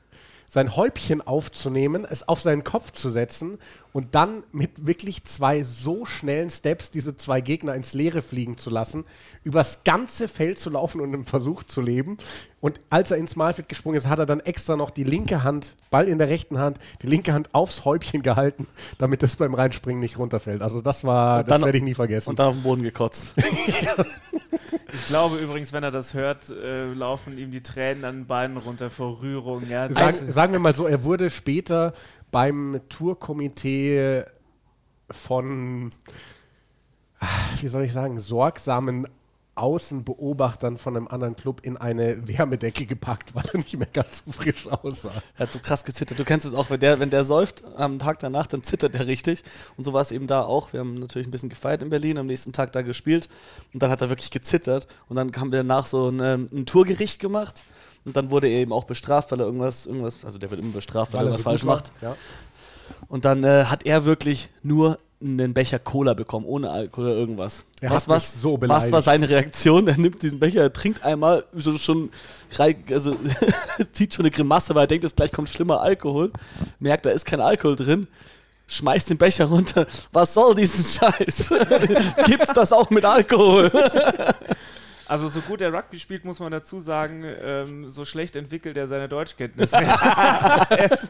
sein Häubchen aufzunehmen, es auf seinen Kopf zu setzen und dann mit wirklich zwei so schnellen Steps diese zwei Gegner ins Leere fliegen zu lassen, übers ganze Feld zu laufen und im Versuch zu leben. Und als er ins Malfeld gesprungen ist, hat er dann extra noch die linke Hand, Ball in der rechten Hand, die linke Hand aufs Häubchen gehalten, damit es beim Reinspringen nicht runterfällt. Also das war, Und das dann- werde ich nie vergessen. Und dann auf den Boden gekotzt. Ich glaube übrigens, wenn er das hört, äh, laufen ihm die Tränen an den Beinen runter vor Rührung. Ja, Sag, Das- sagen wir mal so, er wurde später beim Tourkomitee von, wie soll ich sagen, sorgsamen Außenbeobachtern von einem anderen Club in eine Wärmedecke gepackt, weil er nicht mehr ganz so frisch aussah. Er hat so krass gezittert. Du kennst es auch, wenn der, wenn der säuft am Tag danach, dann zittert er richtig. Und so war es eben da auch. Wir haben natürlich ein bisschen gefeiert in Berlin, am nächsten Tag da gespielt. Und dann hat er wirklich gezittert. Und dann haben wir danach so ein, ein Tourgericht gemacht. Und dann wurde er eben auch bestraft, weil er irgendwas, irgendwas, also der wird immer bestraft, weil, er was so falsch macht. Ja. Und dann äh, hat er wirklich nur einen Becher Cola bekommen, ohne Alkohol oder irgendwas. Er was, was, so was war seine Reaktion? Er nimmt diesen Becher, er trinkt einmal, so schon, rei- also zieht schon eine Grimasse, weil er denkt, es gleich kommt schlimmer Alkohol, merkt, da ist kein Alkohol drin, schmeißt den Becher runter. Was soll diesen Scheiß? Gibt's das auch mit Alkohol? Also so gut er Rugby spielt, muss man dazu sagen, ähm, so schlecht entwickelt er seine Deutschkenntnisse. ist,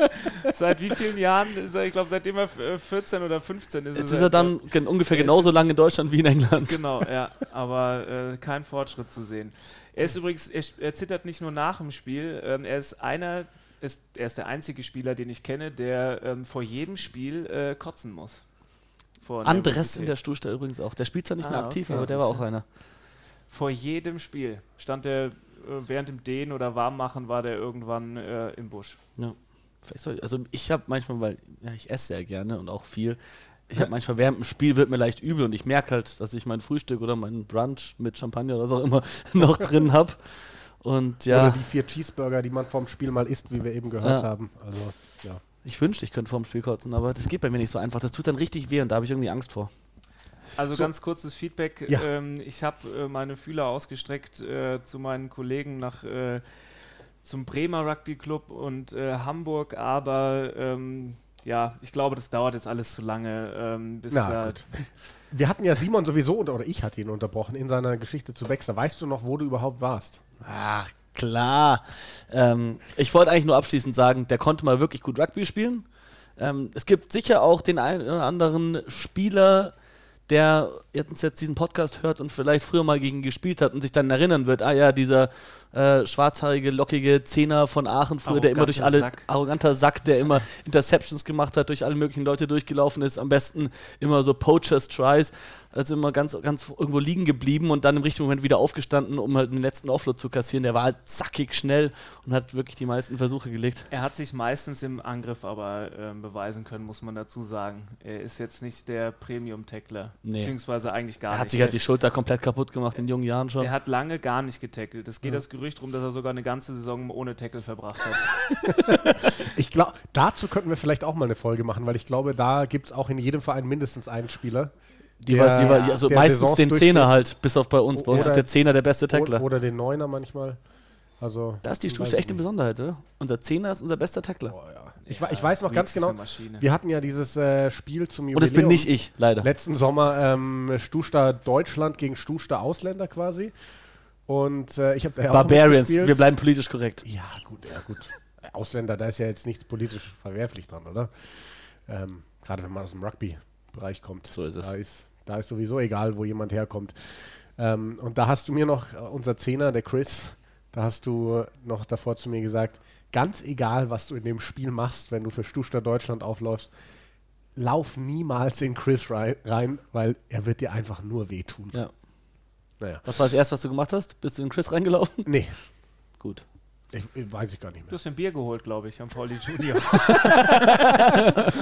seit wie vielen Jahren? Er, ich glaube, seitdem er äh, 14 oder 15 ist. Jetzt ist er dann gen- ungefähr genauso lange in Deutschland wie in England. Genau, ja, aber äh, kein Fortschritt zu sehen. Er ist übrigens, er, er zittert nicht nur nach dem Spiel, ähm, er ist einer ist, er ist der einzige Spieler, den ich kenne, der ähm, vor jedem Spiel äh, kotzen muss. Andres in der Stuhlstadt übrigens auch. Der spielt zwar nicht Ah, mehr aktiv, okay, aber der war auch einer. Vor jedem Spiel stand er äh, während dem Dehnen oder Warmmachen war der irgendwann äh, im Busch. Ja. Vielleicht soll ich, also ich habe manchmal, weil ja, ich esse sehr gerne und auch viel. Ich habe manchmal während dem Spiel wird mir leicht übel und ich merke halt, dass ich mein Frühstück oder meinen Brunch mit Champagner oder was auch immer noch drin habe. Und ja, Oder die vier Cheeseburger, die man vorm Spiel mal isst, wie wir eben gehört Ja. haben. Also, ja. ich wünschte, ich könnte vorm Spiel kotzen, aber das geht bei mir nicht so einfach. Das tut dann richtig weh und da habe ich irgendwie Angst vor. Also So. ganz kurzes Feedback. Ja. Ähm, ich habe äh, meine Fühler ausgestreckt äh, zu meinen Kollegen nach äh, zum Bremer Rugby Club und äh, Hamburg, aber ähm, ja, ich glaube, das dauert jetzt alles zu lange, ähm, bis Na, da- gut. Wir hatten ja Simon sowieso, unter- oder ich hatte ihn unterbrochen in seiner Geschichte zu Baxter. Weißt du noch, wo du überhaupt warst? Ach, klar. Ähm, ich wollte eigentlich nur abschließend sagen, der konnte mal wirklich gut Rugby spielen. Ähm, es gibt sicher auch den einen oder anderen Spieler, der jetzt, jetzt diesen Podcast hört und vielleicht früher mal gegen ihn gespielt hat und sich dann erinnern wird, ah ja, dieser äh, schwarzhaarige, lockige Zehner von Aachen früher, der immer durch alle, Arroganter Sack. arroganter Sack, der immer Interceptions gemacht hat, durch alle möglichen Leute durchgelaufen ist, am besten immer so Poachers Tries, also immer ganz, ganz irgendwo liegen geblieben und dann im richtigen Moment wieder aufgestanden, um halt den letzten Offload zu kassieren. Der war halt zackig schnell und hat wirklich die meisten Versuche gelegt. Er hat sich meistens im Angriff aber ähm, beweisen können, muss man dazu sagen. Er ist jetzt nicht der Premium-Tackler, Nee. beziehungsweise eigentlich gar Er hat nicht. sich halt die Schulter komplett kaputt gemacht in jungen Jahren schon. er hat lange gar nicht getackelt. Es geht das Gerücht rum, dass er sogar eine ganze Saison ohne Tackle verbracht hat. Ich glaube, dazu könnten wir vielleicht auch mal eine Folge machen, weil ich glaube, da gibt es auch in jedem Verein mindestens einen Spieler. Jeweils, der- jeweils, also meistens den Zehner halt, bis auf bei uns. Bei uns Oder- ist der Zehner der beste Tackler. Oder, den Neuner manchmal. Also, Da ist die weiß Stufe eine. Besonderheit, oder? Unser Zehner ist unser bester Tackler. Oh, ja. ich, we- ich weiß noch ganz genau, wir hatten ja dieses äh, Spiel zum Und Jubiläum. das bin nicht ich, leider. Letzten Sommer ähm, Stusta Deutschland gegen Stusta Ausländer quasi. Und äh, ich habe da ja auch Barbarians, wir bleiben politisch korrekt. Ja, gut, ja, gut. Ausländer, da ist ja jetzt nichts politisch verwerflich dran, oder? Ähm, Gerade wenn man aus dem Rugby-Bereich kommt. So ist es. Da ist, da ist sowieso egal, wo jemand herkommt. Ähm, und da hast du mir noch, äh, unser Zehner, der Chris, da hast du noch davor zu mir gesagt, ganz egal, was du in dem Spiel machst, wenn du für Stusta Deutschland aufläufst, lauf niemals in Chris rei- rein, weil er wird dir einfach nur wehtun. Ja. Naja. Was war das erste, was du gemacht hast? Bist du in Chris reingelaufen? Nee, Gut. Ich, ich weiß ich gar nicht Du mehr. hast ein Bier geholt, glaube ich, am Pauli Junior.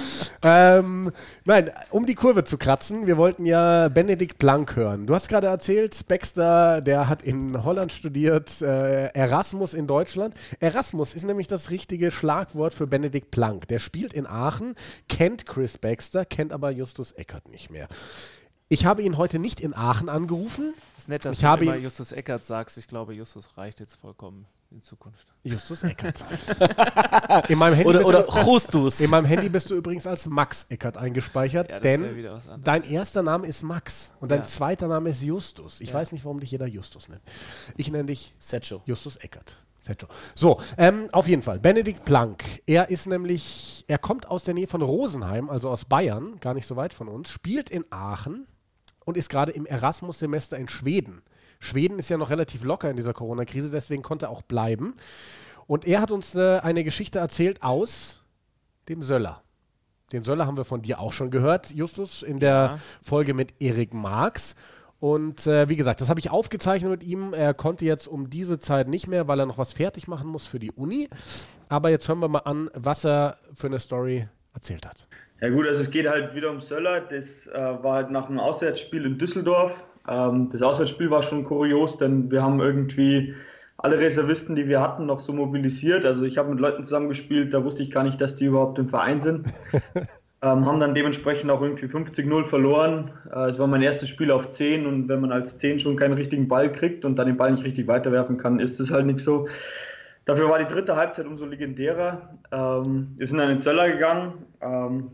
Ähm, nein, um die Kurve zu kratzen, wir wollten ja Benedikt Blank hören. Du hast gerade erzählt, Baxter, der hat in Holland studiert, äh, Erasmus in Deutschland. Erasmus ist nämlich das richtige Schlagwort für Benedikt Blank. Der spielt in Aachen, kennt Chris Baxter, kennt aber Justus Eckert nicht mehr. Ich habe ihn heute nicht in Aachen angerufen. Es ist nett, dass Ich du habe immer Justus Eckert sagst. Ich glaube, Justus reicht jetzt vollkommen in Zukunft. Justus Eckert. in, meinem Handy Oder, bist oder du, Justus. in meinem Handy bist du übrigens als Max Eckert eingespeichert, Ja, das denn ist ja. Dein erster Name ist Max und dein Ja. zweiter Name ist Justus. Ich Ja. weiß nicht, warum dich jeder Justus nennt. Ich nenne dich Setcho. Justus Eckert. Sergio. So, ähm, auf jeden Fall. Benedikt Planck. Er ist nämlich, er kommt aus der Nähe von Rosenheim, also aus Bayern, gar nicht so weit von uns, spielt in Aachen und ist gerade im Erasmus-Semester in Schweden. Schweden ist ja noch relativ locker in dieser Corona-Krise, deswegen konnte er auch bleiben. Und er hat uns äh, eine Geschichte erzählt aus dem Söller. Den Söller haben wir von dir auch schon gehört, Justus, in der Ja. Folge mit Erik Marx. Und äh, wie gesagt, das habe ich aufgezeichnet mit ihm. Er konnte jetzt um diese Zeit nicht mehr, weil er noch was fertig machen muss für die Uni. Aber jetzt hören wir mal an, was er für eine Story erzählt hat. Ja gut, also es geht halt wieder um Söller. Das äh, war halt nach einem Auswärtsspiel in Düsseldorf. Ähm, das Auswärtsspiel war schon kurios, denn wir haben irgendwie alle Reservisten, die wir hatten, noch so mobilisiert. Also ich habe mit Leuten zusammengespielt, da wusste ich gar nicht, dass die überhaupt im Verein sind. ähm, haben dann dementsprechend auch irgendwie 50-0 verloren. Äh, es war mein erstes Spiel auf 10 und wenn man als 10 schon keinen richtigen Ball kriegt und dann den Ball nicht richtig weiterwerfen kann, ist es halt nicht so. Dafür war die dritte Halbzeit umso legendärer. Ähm, wir sind dann in den Zöller gegangen. Ähm,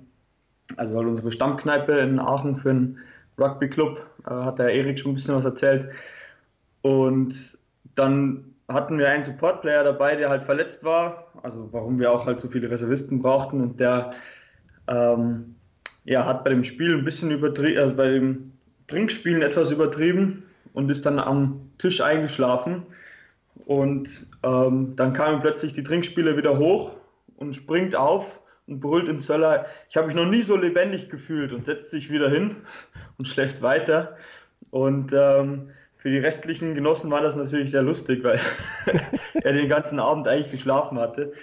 also halt unsere Stammkneipe in Aachen für einen Rugby-Club, äh, hat der Erik schon ein bisschen was erzählt. Und dann hatten wir einen Support-Player dabei, der halt verletzt war, also warum wir auch halt so viele Reservisten brauchten und der ähm, ja, hat bei dem Spiel ein bisschen übertrieben, also bei dem Trinkspielen etwas übertrieben und ist dann am Tisch eingeschlafen. Und ähm, dann kamen plötzlich die Trinkspiele wieder hoch und springt auf und brüllt in Söller, ich habe mich noch nie so lebendig gefühlt und setzt sich wieder hin und schläft weiter. Und ähm, für die restlichen Genossen war das natürlich sehr lustig, weil er den ganzen Abend eigentlich geschlafen hatte.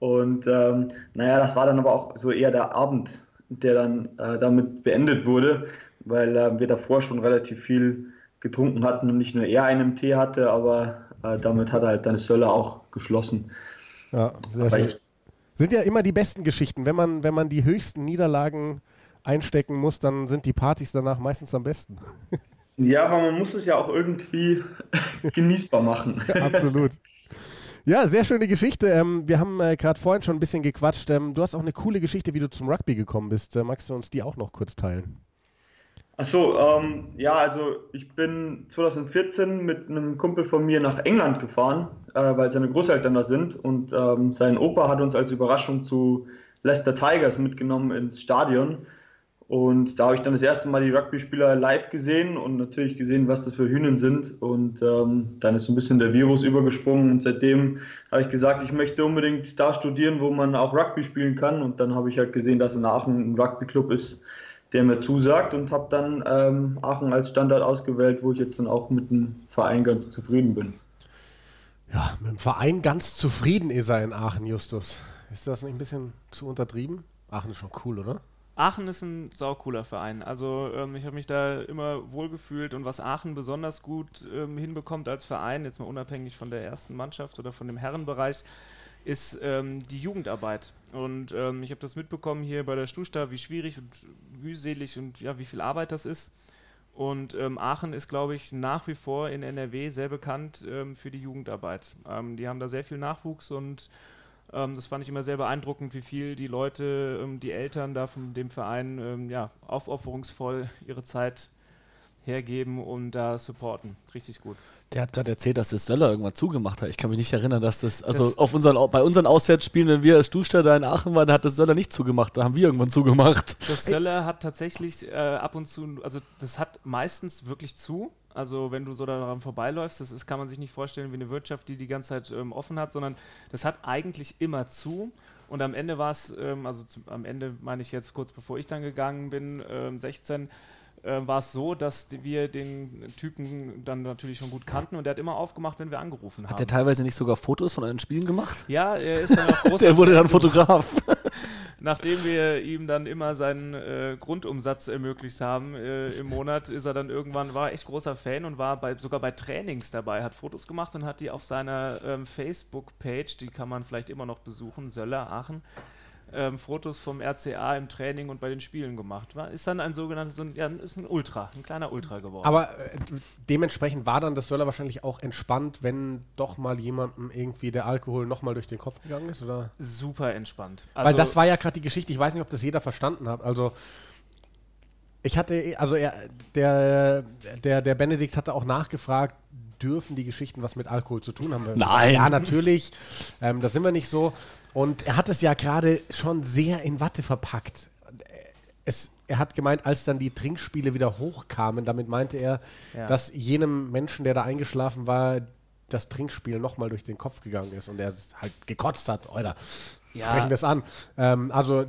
Und ähm, naja, das war dann aber auch so eher der Abend, der dann äh, damit beendet wurde, weil äh, wir davor schon relativ viel getrunken hatten und nicht nur er einen Tee hatte, aber äh, damit hat halt dann Söller auch geschlossen. Ja, sehr aber schön. Sind ja immer die besten Geschichten. Wenn man, wenn man die höchsten Niederlagen einstecken muss, dann sind die Partys danach meistens am besten. Ja, aber man muss es ja auch irgendwie genießbar machen. Ja, absolut. Ja, sehr schöne Geschichte. Ähm, wir haben äh, gerade vorhin schon ein bisschen gequatscht. Ähm, du hast auch eine coole Geschichte, wie du zum Rugby gekommen bist. Äh, magst du uns die auch noch kurz teilen? Achso, ähm, ja, also ich bin 2014 mit einem Kumpel von mir nach England gefahren, äh, weil seine Großeltern da sind und ähm, sein Opa hat uns als Überraschung zu Leicester Tigers mitgenommen ins Stadion. Und da habe ich dann das erste Mal die Rugby-Spieler live gesehen und natürlich gesehen, was das für Hühnen sind. Und ähm, dann ist so ein bisschen der Virus übergesprungen. Und seitdem habe ich gesagt, ich möchte unbedingt da studieren, wo man auch Rugby spielen kann. Und dann habe ich halt gesehen, dass in Aachen ein Rugby-Club ist, der mir zusagt. Und habe dann ähm, Aachen als Standort ausgewählt, wo ich jetzt dann auch mit dem Verein ganz zufrieden bin. Ja, mit dem Verein ganz zufrieden ist er in Aachen, Justus. Ist das nicht ein bisschen zu untertrieben? Aachen ist schon cool, oder? Aachen ist ein saucooler Verein. Also ähm, ich habe mich da immer wohlgefühlt und was Aachen besonders gut ähm, hinbekommt als Verein, jetzt mal unabhängig von der ersten Mannschaft oder von dem Herrenbereich, ist ähm, die Jugendarbeit. Und ähm, ich habe das mitbekommen hier bei der Stusta, wie schwierig und mühselig und ja, wie viel Arbeit das ist. Und ähm, Aachen ist, glaube ich, nach wie vor in NRW sehr bekannt ähm, für die Jugendarbeit. die haben da sehr viel Nachwuchs und ähm, das fand ich immer sehr beeindruckend, wie viel die Leute, ähm, die Eltern da von dem Verein ähm, ja, aufopferungsvoll ihre Zeit hergeben und da supporten. Richtig gut. Der hat gerade erzählt, dass das Söller irgendwann zugemacht hat. Ich kann mich nicht erinnern, dass das, also das auf unseren, bei unseren Auswärtsspielen, wenn wir als Duster da in Aachen waren, hat das Söller nicht zugemacht. Da haben wir irgendwann zugemacht. Das Söller hat tatsächlich äh, ab und zu, also das hat meistens wirklich zu. Also wenn du so daran vorbeiläufst, das ist, kann man sich nicht vorstellen wie eine Wirtschaft, die die ganze Zeit ähm, offen hat, sondern das hat eigentlich immer zu. Und am Ende war es, ähm, also zum, am Ende meine ich jetzt kurz bevor ich dann gegangen bin, ähm, 16, äh, war es so, dass wir den Typen dann natürlich schon gut kannten und der hat immer aufgemacht, wenn wir angerufen haben. Hat der teilweise nicht sogar Fotos von euren Spielen gemacht? Ja, er ist dann auch großer Der wurde dann Fotograf. Nachdem wir ihm dann immer seinen äh, Grundumsatz ermöglicht haben äh, im Monat, ist er dann irgendwann, war echt großer Fan und war bei, sogar bei Trainings dabei, hat Fotos gemacht und hat die auf seiner ähm, Facebook-Page, die kann man vielleicht immer noch besuchen, Söller Aachen, ähm, Fotos vom RCA im Training und bei den Spielen gemacht. War, ist dann ein sogenanntes, so ein, ja, ist ein Ultra, ein kleiner Ultra geworden. Aber äh, dementsprechend war dann das Söller wahrscheinlich auch entspannt, wenn doch mal jemandem irgendwie der Alkohol nochmal durch den Kopf gegangen ist, oder? Super entspannt. Also Weil das war ja gerade die Geschichte, ich weiß nicht, ob das jeder verstanden hat. Also ich hatte, also er, der, der, der Benedikt hatte auch nachgefragt, dürfen die Geschichten was mit Alkohol zu tun haben? Nein. Ja, natürlich. Ähm, da sind wir nicht so. Und er hat es ja gerade schon sehr in Watte verpackt. Es, er hat gemeint, als dann die Trinkspiele wieder hochkamen, damit meinte er, ja. dass jenem Menschen, der da eingeschlafen war, das Trinkspiel nochmal durch den Kopf gegangen ist und er halt gekotzt hat. Oder ja. sprechen wir es an. Ähm, also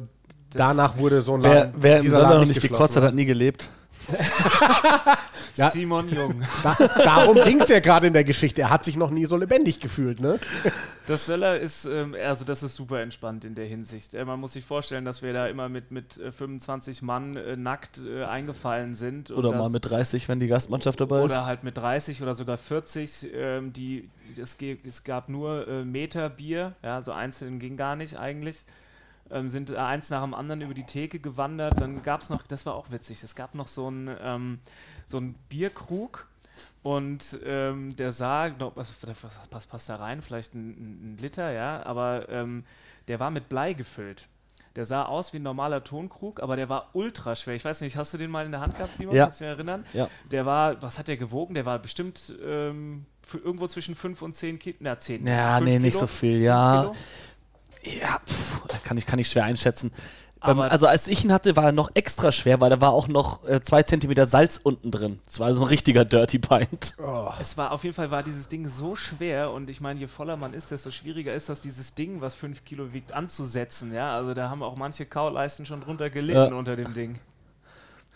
danach wurde so ein Laden, Wer, wer im Sonntag noch nicht gekotzt hat, hat nie gelebt ja, Simon Jung. Da, darum ging es ja gerade in der Geschichte. Er hat sich noch nie so lebendig gefühlt, ne? Das Söller ist, ähm, also das ist super entspannt in der Hinsicht. Äh, man muss sich vorstellen, dass wir da immer mit, mit 25 äh, Mann äh, nackt äh, eingefallen sind. Oder mal mit 30, wenn die Gastmannschaft dabei ist. Oder halt mit 30 oder sogar 40. Ähm, die, es, es, gab nur äh, Meter Bier, ja, so einzeln ging gar nicht eigentlich ähm, sind eins nach dem anderen über die Theke gewandert. Dann gab es noch, das war auch witzig, es gab noch so einen ähm, so Bierkrug und ähm, der sah, was, was, passt da rein? Vielleicht ein, ein Liter, ja, aber ähm, der war mit Blei gefüllt. Der sah aus wie ein normaler Tonkrug, aber der war ultra schwer. Ich weiß nicht, hast du den mal in der Hand gehabt, Simon? Ja. Kannst du dich erinnern? Ja. Der war, was hat der gewogen? Der war bestimmt ähm, irgendwo zwischen 5 und 10 Kilo. Na, 10. Ja, nee, Kilo? nicht so viel, ja. Ja, pff, kann, ich, kann ich schwer einschätzen. Beim, also als ich ihn hatte, war er noch extra schwer, weil da war auch noch äh, zwei Zentimeter Salz unten drin. Das war so ein richtiger Dirty Pint. Es war auf jeden Fall war dieses Ding so schwer und ich meine, je voller man ist, desto schwieriger ist das, dieses Ding, was 5 Kilo wiegt, anzusetzen. Ja, also da haben auch manche Kauleisten schon drunter gelitten Ja. unter dem Ding.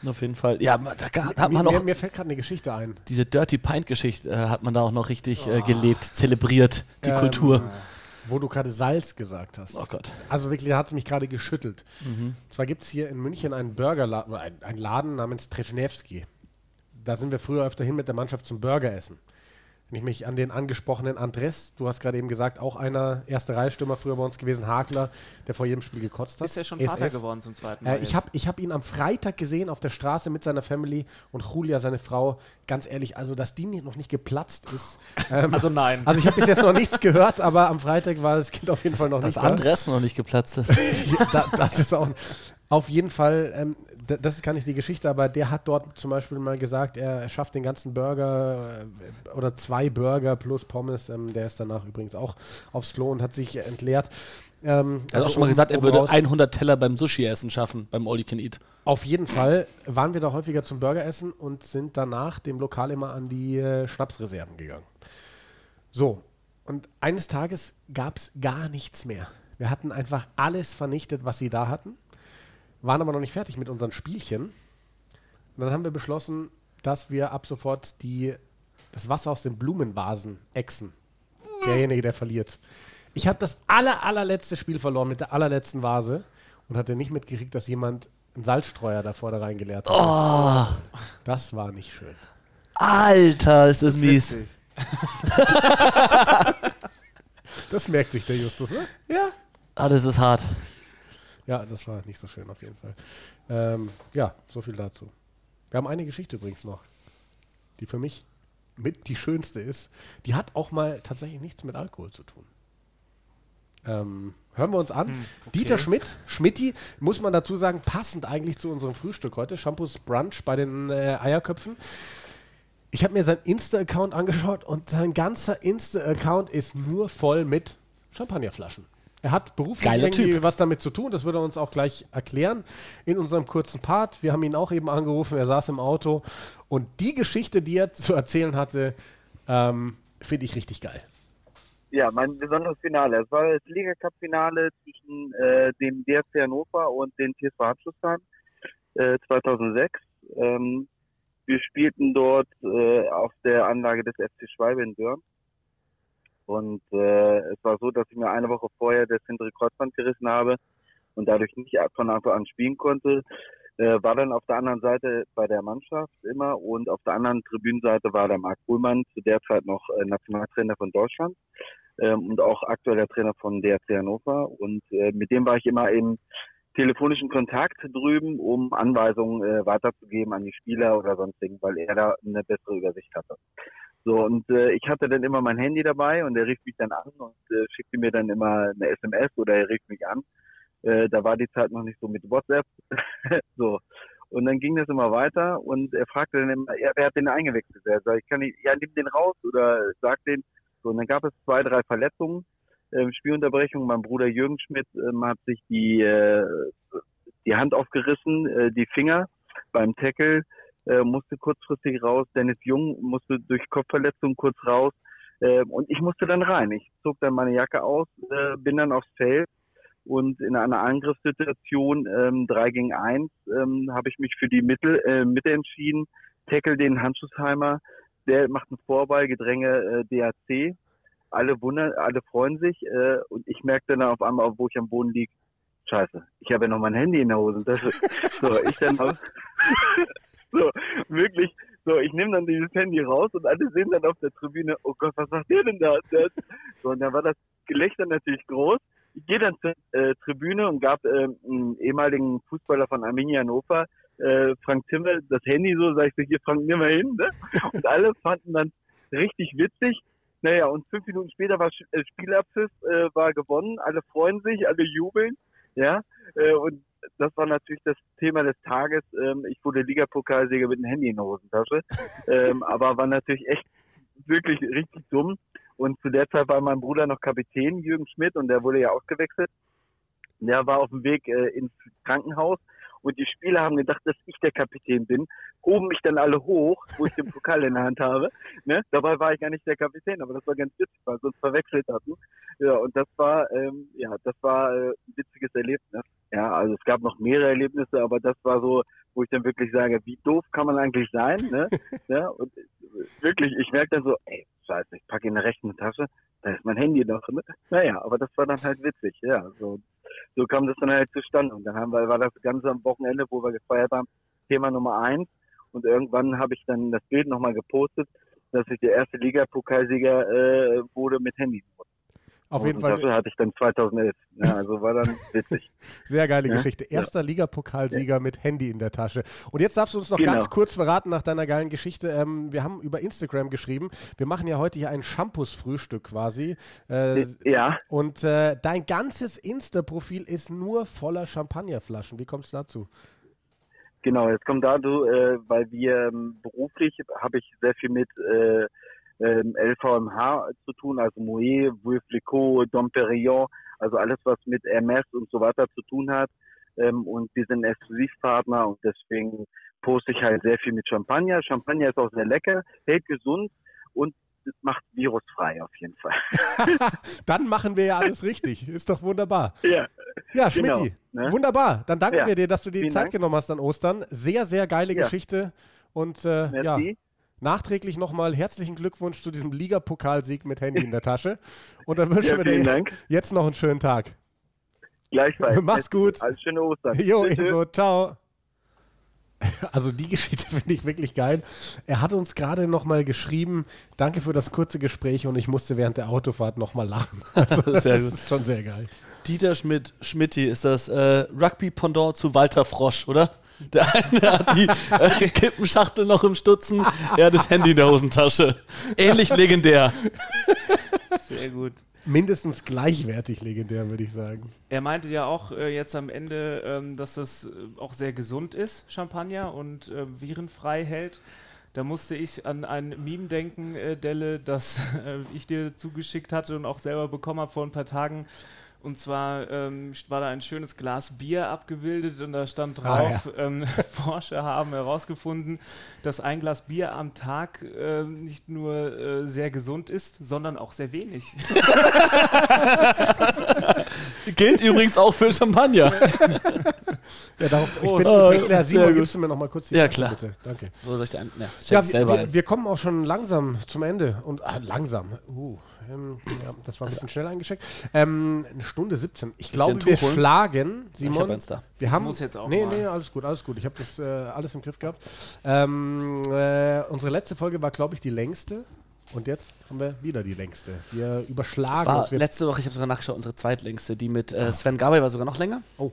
Auf jeden Fall. Ja, da, da hat mir, man mir, noch mir fällt gerade eine Geschichte ein. diese Dirty Pint-Geschichte, äh, hat man da auch noch richtig äh, gelebt, zelebriert, die Ähm, Kultur. Wo du gerade Salz gesagt hast. Oh Gott. Also wirklich, da hat es mich gerade geschüttelt. Mhm. Zwar gibt es hier in München einen Burgerladen, ein, einen Laden namens Treschnewski. Da sind wir früher öfter hin mit der Mannschaft zum Burger essen. Wenn ich mich an den angesprochenen Andres, du hast gerade eben gesagt, auch einer erste Reihe-Stürmer früher bei uns gewesen, Hakler, der vor jedem Spiel gekotzt hat. Ist ja schon Vater SS. geworden zum zweiten Mal. Äh, ich habe ich hab ihn am Freitag gesehen auf der Straße mit seiner Family und Julia, seine Frau. Ganz ehrlich, also dass die noch nicht geplatzt ist. Ähm, Also nein. Also ich habe bis jetzt noch nichts gehört, aber am Freitag war das Kind auf jeden Fall noch Das nicht da. Andres noch nicht geplatzt ist. da, das ist auch auf jeden Fall, ähm, das ist gar nicht die Geschichte, aber der hat dort zum Beispiel mal gesagt, er schafft den ganzen Burger äh, oder zwei Burger plus Pommes. Ähm, der ist danach übrigens auch aufs Klo und hat sich entleert. Ähm, Er hat auch schon mal oben- gesagt, er würde raus. 100 Teller beim Sushi-Essen schaffen, beim All You Can Eat. Auf jeden Fall waren wir da häufiger zum Burger essen und sind danach dem Lokal immer an die äh, Schnapsreserven gegangen. So, und eines Tages gab es gar nichts mehr. Wir hatten einfach alles vernichtet, was sie da hatten, waren aber noch nicht fertig mit unseren Spielchen. Und dann haben wir beschlossen, dass wir ab sofort die, das Wasser aus den Blumenvasen exen. Derjenige, der verliert. Ich habe das aller, allerletzte Spiel verloren mit der allerletzten Vase und hatte nicht mitgekriegt, dass jemand einen Salzstreuer davor da reingeleert hat. Oh, Das war nicht schön. Alter, ist das mies. Witzig. Das merkt sich der Justus, ne? Ah, das ist hart. Ja, das war nicht so schön auf jeden Fall. Ähm, ja, so viel dazu. Wir haben eine Geschichte übrigens noch, die für mich mit die schönste ist. Die hat auch mal tatsächlich nichts mit Alkohol zu tun. Ähm, hören wir uns an. Dieter Schmidt, Schmidti, muss man dazu sagen, passend eigentlich zu unserem Frühstück heute, Shampoos Brunch bei den äh, Eierköpfen. Ich habe mir sein Insta-Account angeschaut und sein ganzer Insta-Account ist nur voll mit Champagnerflaschen. Er hat beruflich Geiler irgendwie Typ. was damit zu tun, das wird er uns auch gleich erklären in unserem kurzen Part. Wir haben ihn auch eben angerufen, er saß im Auto und die Geschichte, die er zu erzählen hatte, ähm, finde ich richtig geil. Ja, mein besonderes Finale. Es war das Liga-Cup-Finale zwischen äh, dem DFC Hannover und den TSV Hartschlussheim äh, 2006. Ähm, wir spielten dort äh, auf der Anlage des FC Schwalbe in Börn. Und äh, es war so, dass ich mir eine Woche vorher das hintere Kreuzband gerissen habe und dadurch nicht von Anfang an spielen konnte. Äh, war dann auf der anderen Seite bei der Mannschaft immer und auf der anderen Tribünenseite war der Marc Buhlmann, zu der Zeit noch äh, Nationaltrainer von Deutschland ähm, und auch aktueller Trainer von DRC Hannover. Und äh, mit dem war ich immer im telefonischen Kontakt drüben, um Anweisungen äh, weiterzugeben an die Spieler oder sonstigen, weil er da eine bessere Übersicht hatte. So, und äh, ich hatte dann immer mein Handy dabei und er rief mich dann an und äh, schickte mir dann immer eine SMS oder er rief mich an. Äh, da war die Zeit noch nicht so mit WhatsApp. so. Und dann ging das immer weiter und er fragte dann immer, ja, wer hat den eingewechselt? Er sagt, ich kann nicht, ja, nimm den raus oder sag den. So, und dann gab es zwei, drei Verletzungen, ähm, Spielunterbrechung. Mein Bruder Jürgen Schmidt ähm, hat sich die, äh, die Hand aufgerissen, äh, die Finger beim Tackle, äh, musste kurzfristig raus. Dennis Jung musste durch Kopfverletzung kurz raus. Äh, und ich musste dann rein. Ich zog dann meine Jacke aus, äh, bin dann aufs Feld und in einer Angriffssituation ähm, 3 gegen 1 ähm, habe ich mich für die Mittel, äh, Mitte entschieden. Tackle den Handschuhsheimer, der macht einen Vorball, Gedränge äh, DAC. Alle wundern, alle freuen sich äh, und ich merkte dann auf einmal, wo ich am Boden lieg, Scheiße, ich habe ja noch mein Handy in der Hosentasche. so, ich dann auf, so, wirklich, so, ich nehme dann dieses Handy raus und alle sehen dann auf der Tribüne, oh Gott, was macht der denn da? So, und dann war das Gelächter natürlich groß. Ich gehe dann zur äh, Tribüne und gab äh, einen ehemaligen Fußballer von Arminia Hannover, äh, Frank Zimmer, das Handy so, sag ich so, hier Frank, nimm mal hin. Ne? Und alle fanden dann richtig witzig. Naja, und fünf Minuten später war äh, Spielabpfiff, äh, war gewonnen, alle freuen sich, alle jubeln, ja, äh, und das war natürlich das Thema des Tages. Ähm, ich wurde Ligapokalsieger mit dem Handy in der Hosentasche, ähm, aber war natürlich echt wirklich richtig dumm. Und zu der Zeit war mein Bruder noch Kapitän, Jürgen Schmidt, und der wurde ja ausgewechselt. Der war auf dem Weg äh, ins Krankenhaus und die Spieler haben gedacht, dass ich der Kapitän bin, hoben mich dann alle hoch, wo ich den Pokal in der Hand habe. Ne? Dabei war ich gar nicht der Kapitän, aber das war ganz witzig, weil sie uns verwechselt hatten. Ja, und das war, ähm, ja, das war äh, ein witziges Erlebnis. Ja, also es gab noch mehrere Erlebnisse, aber das war so, wo ich dann wirklich sage, wie doof kann man eigentlich sein? Ne? ja, und wirklich, ich merke dann so, ey, scheiße, ich packe in der rechten Tasche, da ist mein Handy noch. Ne? Naja, aber das war dann halt witzig, ja. So, so kam das dann halt zustande. Und dann haben wir, war das Ganze am Wochenende, wo wir gefeiert haben, Thema Nummer eins. Und irgendwann habe ich dann das Bild nochmal gepostet, dass ich der erste Liga-Pokalsieger äh, wurde mit Handy. Auf jeden und Fall. Dafür hatte ich dann 2011. Ja, also war dann witzig. Sehr geile Ja? Geschichte. Erster Ligapokalsieger mit Handy in der Tasche. Und jetzt darfst du uns noch Genau. ganz kurz verraten nach deiner geilen Geschichte. Ähm, wir haben über Instagram geschrieben. Wir machen ja heute hier ein Shampoos-Frühstück quasi. Äh, ja. Und äh, dein ganzes Insta-Profil ist nur voller Champagnerflaschen. Wie kommt es dazu? Genau, jetzt kommt dazu, äh, weil wir ähm, beruflich habe ich sehr viel mit äh, ähm, LVMH zu tun, also Moet, Veuve Clicquot, Dom Perignon, also alles, was mit Hermes und so weiter zu tun hat. Ähm, und wir sind Exklusivpartner und deswegen poste ich halt sehr viel mit Champagner. Champagner ist auch sehr lecker, hält gesund und macht virusfrei auf jeden Fall. Dann machen wir ja alles richtig. Ist doch wunderbar. Ja, Ja, genau, Schmidti, ne? wunderbar. Dann danken Ja, wir dir, dass du die vielen Zeit Dank. genommen hast an Ostern. Sehr, sehr geile Ja. Geschichte. Und äh, ja. Nachträglich nochmal herzlichen Glückwunsch zu diesem Ligapokalsieg mit Handy in der Tasche. Und dann wünschen Ja, wir dir Dank. jetzt noch einen schönen Tag. Gleichfalls. Mach's gut. Alles schöne Ostern. Jo, Tschüss, tschüss. ebenso. Ciao. Also die Geschichte finde ich wirklich geil. Er hat uns gerade nochmal geschrieben, danke für das kurze Gespräch und ich musste während der Autofahrt nochmal lachen. Also, Sehr das gut. ist schon sehr geil. Dieter Schmidt, Schmidti ist das äh, Rugby-Pendant zu Walter Frosch, oder? Der eine hat die äh, Kippenschachtel noch im Stutzen, er hat das Handy in der Hosentasche. Ähnlich legendär. Sehr gut. Mindestens gleichwertig legendär, würde ich sagen. Er meinte ja auch äh, jetzt am Ende, ähm, dass das äh, auch sehr gesund ist, Champagner, und äh, virenfrei hält. Da musste ich an ein Meme denken, äh, Delle, das äh, ich dir zugeschickt hatte und auch selber bekommen habe vor ein paar Tagen. Und zwar ähm, war da ein schönes Glas Bier abgebildet und da stand Ah, drauf, ähm, Forscher haben herausgefunden, dass ein Glas Bier am Tag ähm, nicht nur äh, sehr gesund ist, sondern auch sehr wenig. Gilt übrigens auch für Champagner. Ja, darauf, ich bin Oh, übrigens leer. sehr Simon, gibst du mir nochmal kurz die Ja, klar. bitte? Danke. Wo soll ich denn? Ja, Ja, ja, wir, ein. wir kommen auch schon langsam zum Ende. Und ah, langsam. Uh, ähm, ja, das war ein bisschen schnell eingeschickt. Ähm, eine Stunde 17. Ich glaube, wir holen? schlagen, Ich Simon. hab eins da. Wir haben, muss jetzt auch nee, mal. nee, alles gut, alles gut. Ich habe das äh, alles im Griff gehabt. Ähm, äh, unsere letzte Folge war, glaube ich, die längste. Und jetzt haben wir wieder die längste. Wir Das überschlagen war uns. Wir letzte Woche, ich habe sogar nachgeschaut, unsere zweitlängste. Die mit äh, Sven Gabay war sogar noch länger. Oh.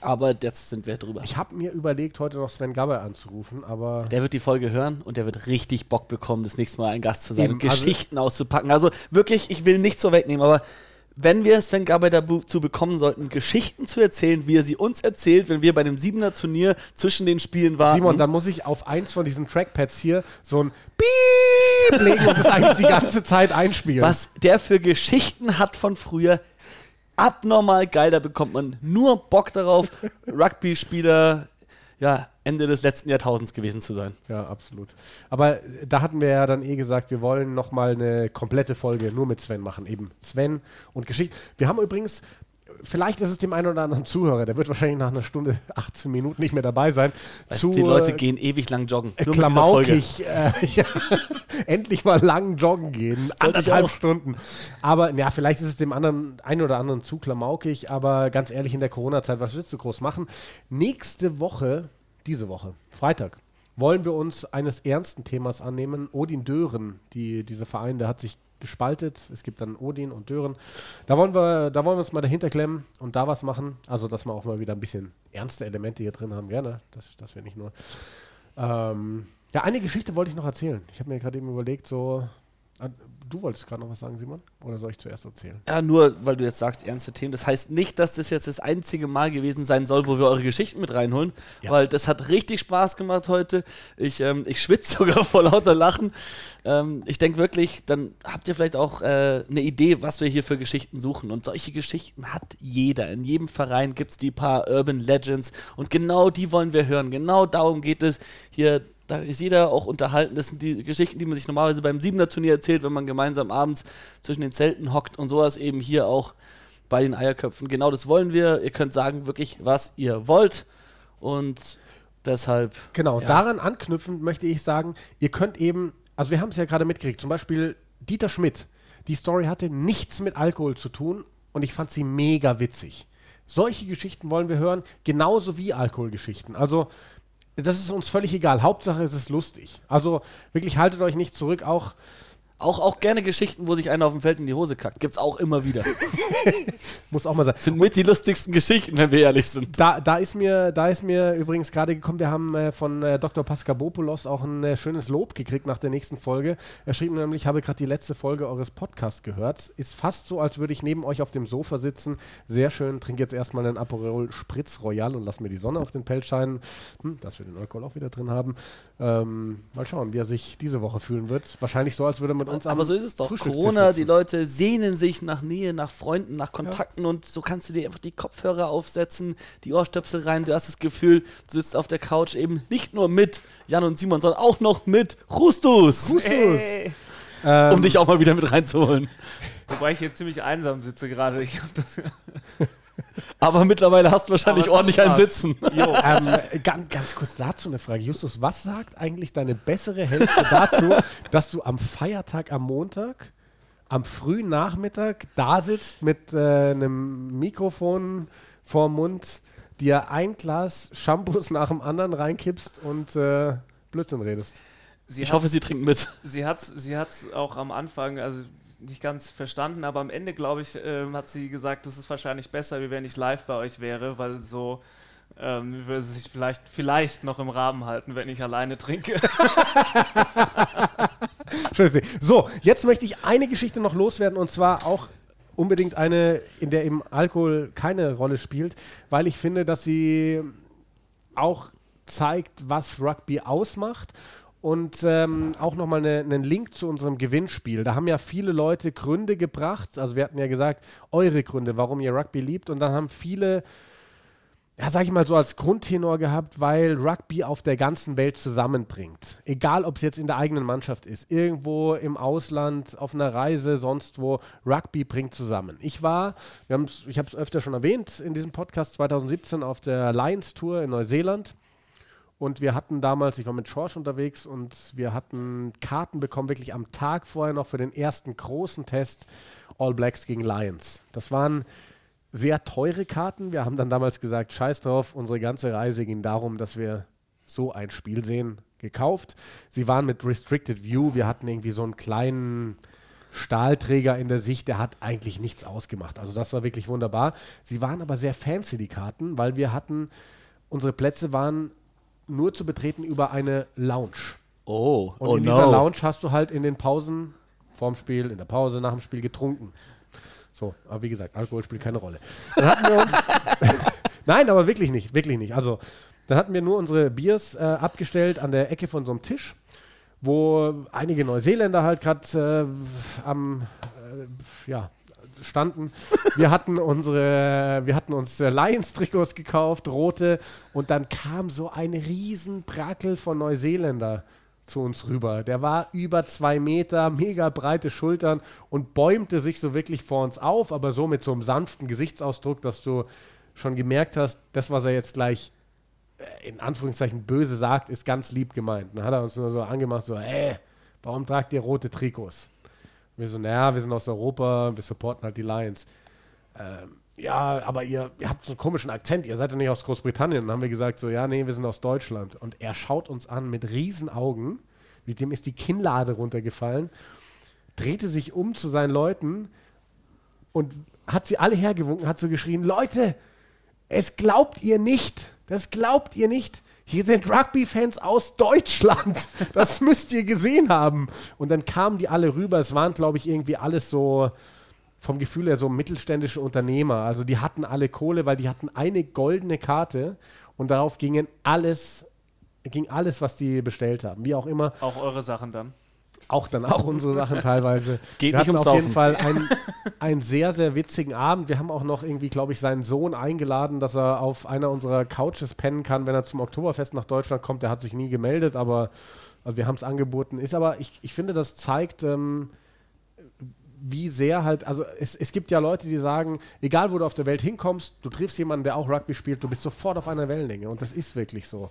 Aber jetzt sind wir drüber. ich habe mir überlegt, heute noch Sven Gabber anzurufen, aber Der wird die Folge hören und der wird richtig Bock bekommen, das nächste Mal ein Gast zu sein und also- Geschichten auszupacken. Also wirklich, ich will nichts vorwegnehmen, aber wenn wir Sven Gabay dazu bekommen sollten, Geschichten zu erzählen, wie er sie uns erzählt, wenn wir bei dem Siebener Turnier zwischen den Spielen waren. Simon, dann muss ich auf eins von diesen Trackpads hier so ein Piep legen und das eigentlich die ganze Zeit einspielen. was der für Geschichten hat von früher, abnormal geil. Da bekommt man nur Bock darauf, Rugby-Spieler, ja, Ende des letzten Jahrtausends gewesen zu sein. Ja, absolut. Aber äh, da hatten wir ja dann eh gesagt, wir wollen nochmal eine komplette Folge nur mit Sven machen. Eben Sven und Geschichte. Wir haben übrigens, vielleicht ist es dem einen oder anderen Zuhörer, der wird wahrscheinlich nach einer Stunde 18 Minuten nicht mehr dabei sein. Weißt, zu, die Leute gehen ewig lang joggen. Nur. Klamaukig, äh, ja, endlich mal lang joggen gehen, ich anderthalb. Stunden. Aber ja, vielleicht ist es dem anderen, einen oder anderen zu klamaukig, aber ganz ehrlich, in der Corona-Zeit, was willst du groß machen? Nächste Woche, diese Woche, Freitag, wollen wir uns eines ernsten Themas annehmen. Odin Dören, die, dieser Verein, der hat sich gespaltet. Es gibt dann Odin und Dören. Da wollen wir, da wollen wir uns mal dahinter klemmen und da was machen. Also, dass wir auch mal wieder ein bisschen ernste Elemente hier drin haben. Gerne, dass, dass wir nicht nur ähm, ja, eine Geschichte wollte ich noch erzählen. Ich habe mir gerade eben überlegt, so Du wolltest gerade noch was sagen, Simon? Oder soll ich zuerst erzählen? Ja, nur weil du jetzt sagst, ernste Themen. Das heißt nicht, dass das jetzt das einzige Mal gewesen sein soll, wo wir eure Geschichten mit reinholen, Ja. weil das hat richtig Spaß gemacht heute. Ich, ähm, ich schwitze sogar vor lauter Lachen. Ähm, ich denke wirklich, dann habt ihr vielleicht auch äh, eine Idee, was wir hier für Geschichten suchen. Und solche Geschichten hat jeder. In jedem Verein gibt es die paar Urban Legends und genau die wollen wir hören. Genau darum geht es hier da ist jeder auch unterhalten. Das sind die Geschichten, die man sich normalerweise beim Siebener Turnier erzählt, wenn man gemeinsam abends zwischen den Zelten hockt und sowas eben hier auch bei den Eierköpfen. Genau das wollen wir. Ihr könnt sagen wirklich, was ihr wollt. Und deshalb. Genau, Ja. daran anknüpfend möchte ich sagen, ihr könnt eben, also wir haben es ja gerade mitgekriegt, zum Beispiel Dieter Schmidt. Die Story hatte nichts mit Alkohol zu tun und ich fand sie mega witzig. Solche Geschichten wollen wir hören, genauso wie Alkoholgeschichten. Also, das ist uns völlig egal. Hauptsache, es ist lustig. Also, wirklich haltet euch nicht zurück, auch Auch, auch gerne Geschichten, wo sich einer auf dem Feld in die Hose kackt. Gibt's auch immer wieder. muss auch mal sein. Sind mit die lustigsten Geschichten, wenn wir ehrlich sind. Da, da, ist mir, da ist mir übrigens gerade gekommen, wir haben äh, von äh, Dr. Paskabopoulos auch ein äh, schönes Lob gekriegt nach der nächsten Folge. Er schrieb nämlich, ich habe gerade die letzte Folge eures Podcasts gehört. Ist fast so, als würde ich neben euch auf dem Sofa sitzen. Sehr schön, trinke jetzt erstmal einen Aperol Spritz Royal und lass mir die Sonne auf den Pelz scheinen, hm, dass wir den Alkohol auch wieder drin haben. Ähm, mal schauen, wie er sich diese Woche fühlen wird. Wahrscheinlich so, als würde man mit uns am Aber so ist es doch. Corona, die Leute sehnen sich nach Nähe, nach Freunden, nach Kontakten und so kannst du dir einfach die Kopfhörer aufsetzen, die Ohrstöpsel rein. Du hast das Gefühl, du sitzt auf der Couch eben nicht nur mit Jan und Simon, sondern auch noch mit Rustus, Justus. Hey. Ähm, um dich auch mal wieder mit reinzuholen. Wobei ich hier ziemlich einsam sitze gerade. Ich hab das Aber mittlerweile hast du wahrscheinlich ordentlich ein. Sitzen. ähm, ganz, ganz kurz dazu eine Frage. Justus, was sagt eigentlich deine bessere Hälfte dazu, dass du am Feiertag am Montag, am frühen Nachmittag da sitzt mit äh, einem Mikrofon vorm Mund, dir ein Glas Shampoos nach dem anderen reinkippst und äh, Blödsinn redest? Sie Ich hoffe, sie trinkt mit. Sie hat es sie hat's auch am Anfang, also nicht ganz verstanden, aber am Ende, glaube ich, ähm, hat sie gesagt, das ist wahrscheinlich besser, wie wenn ich live bei euch wäre, weil so ähm, würde sie sich vielleicht, vielleicht noch im Rahmen halten, wenn ich alleine trinke. Schön. So, jetzt möchte ich eine Geschichte noch loswerden und zwar auch unbedingt eine, in der eben Alkohol keine Rolle spielt, weil ich finde, dass sie auch zeigt, was Rugby ausmacht. Und ähm, auch nochmal eine, einen Link zu unserem Gewinnspiel. Da haben ja viele Leute Gründe gebracht. Also wir hatten ja gesagt, eure Gründe, warum ihr Rugby liebt. Und dann haben viele ja, sag ich mal so als Grundtenor gehabt, weil Rugby auf der ganzen Welt zusammenbringt. Egal, ob es jetzt in der eigenen Mannschaft ist, irgendwo im Ausland, auf einer Reise, sonst wo, Rugby bringt zusammen. Ich war, wir ich habe es öfter schon erwähnt, in diesem Podcast 2017 auf der Lions Tour in Neuseeland. Und wir hatten damals, ich war mit George unterwegs und wir hatten Karten bekommen, wirklich am Tag vorher noch für den ersten großen Test All Blacks gegen Lions. Das waren sehr teure Karten. Wir haben dann damals gesagt, scheiß drauf, unsere ganze Reise ging darum, dass wir so ein Spiel sehen, gekauft. Sie waren mit Restricted View, wir hatten irgendwie so einen kleinen Stahlträger in der Sicht, der hat eigentlich nichts ausgemacht. Also das war wirklich wunderbar. Sie waren aber sehr fancy, die Karten, weil wir hatten, unsere Plätze waren nur zu betreten über eine Lounge. Oh, Und oh in dieser no. Lounge hast du halt in den Pausen, vorm Spiel, in der Pause, nach dem Spiel getrunken. So, aber wie gesagt, Alkohol spielt keine Rolle. Dann hatten wir uns. Nein, aber wirklich nicht, wirklich nicht. Also, dann hatten wir nur unsere Biers äh, abgestellt an der Ecke von so einem Tisch, wo einige Neuseeländer halt gerade äh, am äh, ja, standen. Wir hatten unsere, wir hatten uns äh, Lions-Trikots gekauft, rote, und dann kam so ein riesen Brackel von Neuseeländer zu uns rüber. Der war über zwei Meter, mega breite Schultern und bäumte sich so wirklich vor uns auf, aber so mit so einem sanften Gesichtsausdruck, dass du schon gemerkt hast, das, was er jetzt gleich äh, in Anführungszeichen böse sagt, ist ganz lieb gemeint. Dann hat er uns nur so angemacht, so, ey, warum tragt ihr rote Trikots? Wir so, naja, wir sind aus Europa, wir supporten halt die Lions. Ähm, ja, aber ihr, ihr habt so einen komischen Akzent, ihr seid ja nicht aus Großbritannien. Dann haben wir gesagt, so, ja, nee, wir sind aus Deutschland. Und er schaut uns an mit riesen Augen, mit dem ist die Kinnlade runtergefallen, drehte sich um zu seinen Leuten und hat sie alle hergewunken, hat so geschrien, Leute, es glaubt ihr nicht, das glaubt ihr nicht. Hier sind Rugby-Fans aus Deutschland. Das müsst ihr gesehen haben. Und dann kamen die alle rüber. Es waren, glaube ich, irgendwie alles so vom Gefühl her so mittelständische Unternehmer. Also die hatten alle Kohle, weil die hatten eine goldene Karte und darauf gingen alles, ging alles, was die bestellt haben. Wie auch immer. Auch eure Sachen dann. Auch dann auch unsere Sachen teilweise. Geht wir nicht hatten auf jeden. Fall einen, einen sehr, sehr witzigen Abend. Wir haben auch noch irgendwie, glaube ich, seinen Sohn eingeladen, dass er auf einer unserer Couches pennen kann, wenn er zum Oktoberfest nach Deutschland kommt. Der hat sich nie gemeldet, aber also wir haben es angeboten. Ist aber, ich, ich finde, das zeigt, ähm, wie sehr halt, also es, es gibt ja Leute, die sagen, egal wo du auf der Welt hinkommst, du triffst jemanden, der auch Rugby spielt, du bist sofort auf einer Wellenlänge und das ist wirklich so.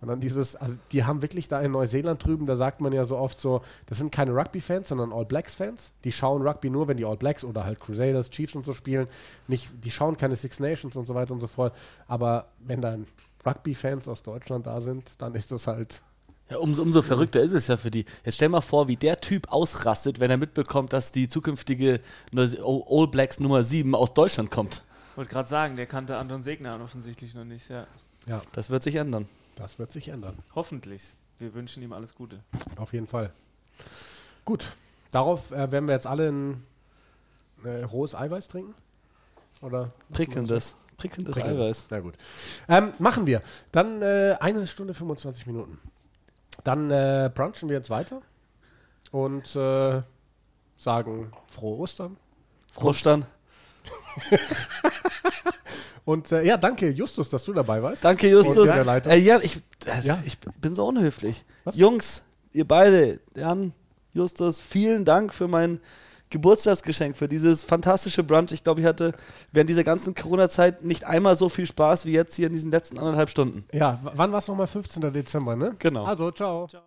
Und dann dieses, also die haben wirklich da in Neuseeland drüben, da sagt man ja so oft so, das sind keine Rugby-Fans, sondern All Blacks-Fans. Die schauen Rugby nur, wenn die All Blacks oder halt Crusaders, Chiefs und so spielen. Nicht, die schauen keine Six Nations und so weiter und so fort. Aber wenn dann Rugby-Fans aus Deutschland da sind, dann ist das halt Ja, umso, umso verrückter ist es ja für die. Jetzt stell mal vor, wie der Typ ausrastet, wenn er mitbekommt, dass die zukünftige All Blacks Nummer 7 aus Deutschland kommt. Wollte gerade sagen, der kannte Anton Segner offensichtlich noch nicht. Ja. Ja, Das wird sich ändern. Das wird sich ändern. Hoffentlich. Wir wünschen ihm alles Gute. Auf jeden Fall. Gut, darauf äh, werden wir jetzt alle ein äh, rohes Eiweiß trinken? Oder? Prickelndes. Prickelndes Prickelndes. Eiweiß. Na gut. Ähm, machen wir. Dann äh, eine Stunde 25 Minuten. Dann äh, brunchen wir jetzt weiter und äh, sagen frohe Ostern. Vorstand. Und äh, ja, danke Justus, dass du dabei warst. Danke, Justus. Äh, Jan, ich, äh, Ja? ich bin so unhöflich. Was? Jungs, ihr beide, Jan, Justus, vielen Dank für mein Geburtstagsgeschenk, für dieses fantastische Brunch. Ich glaube, ich hatte während dieser ganzen Corona-Zeit nicht einmal so viel Spaß wie jetzt hier in diesen letzten anderthalb Stunden. Ja, wann war es nochmal? 15. Dezember, ne? Genau. Also, ciao. Ciao.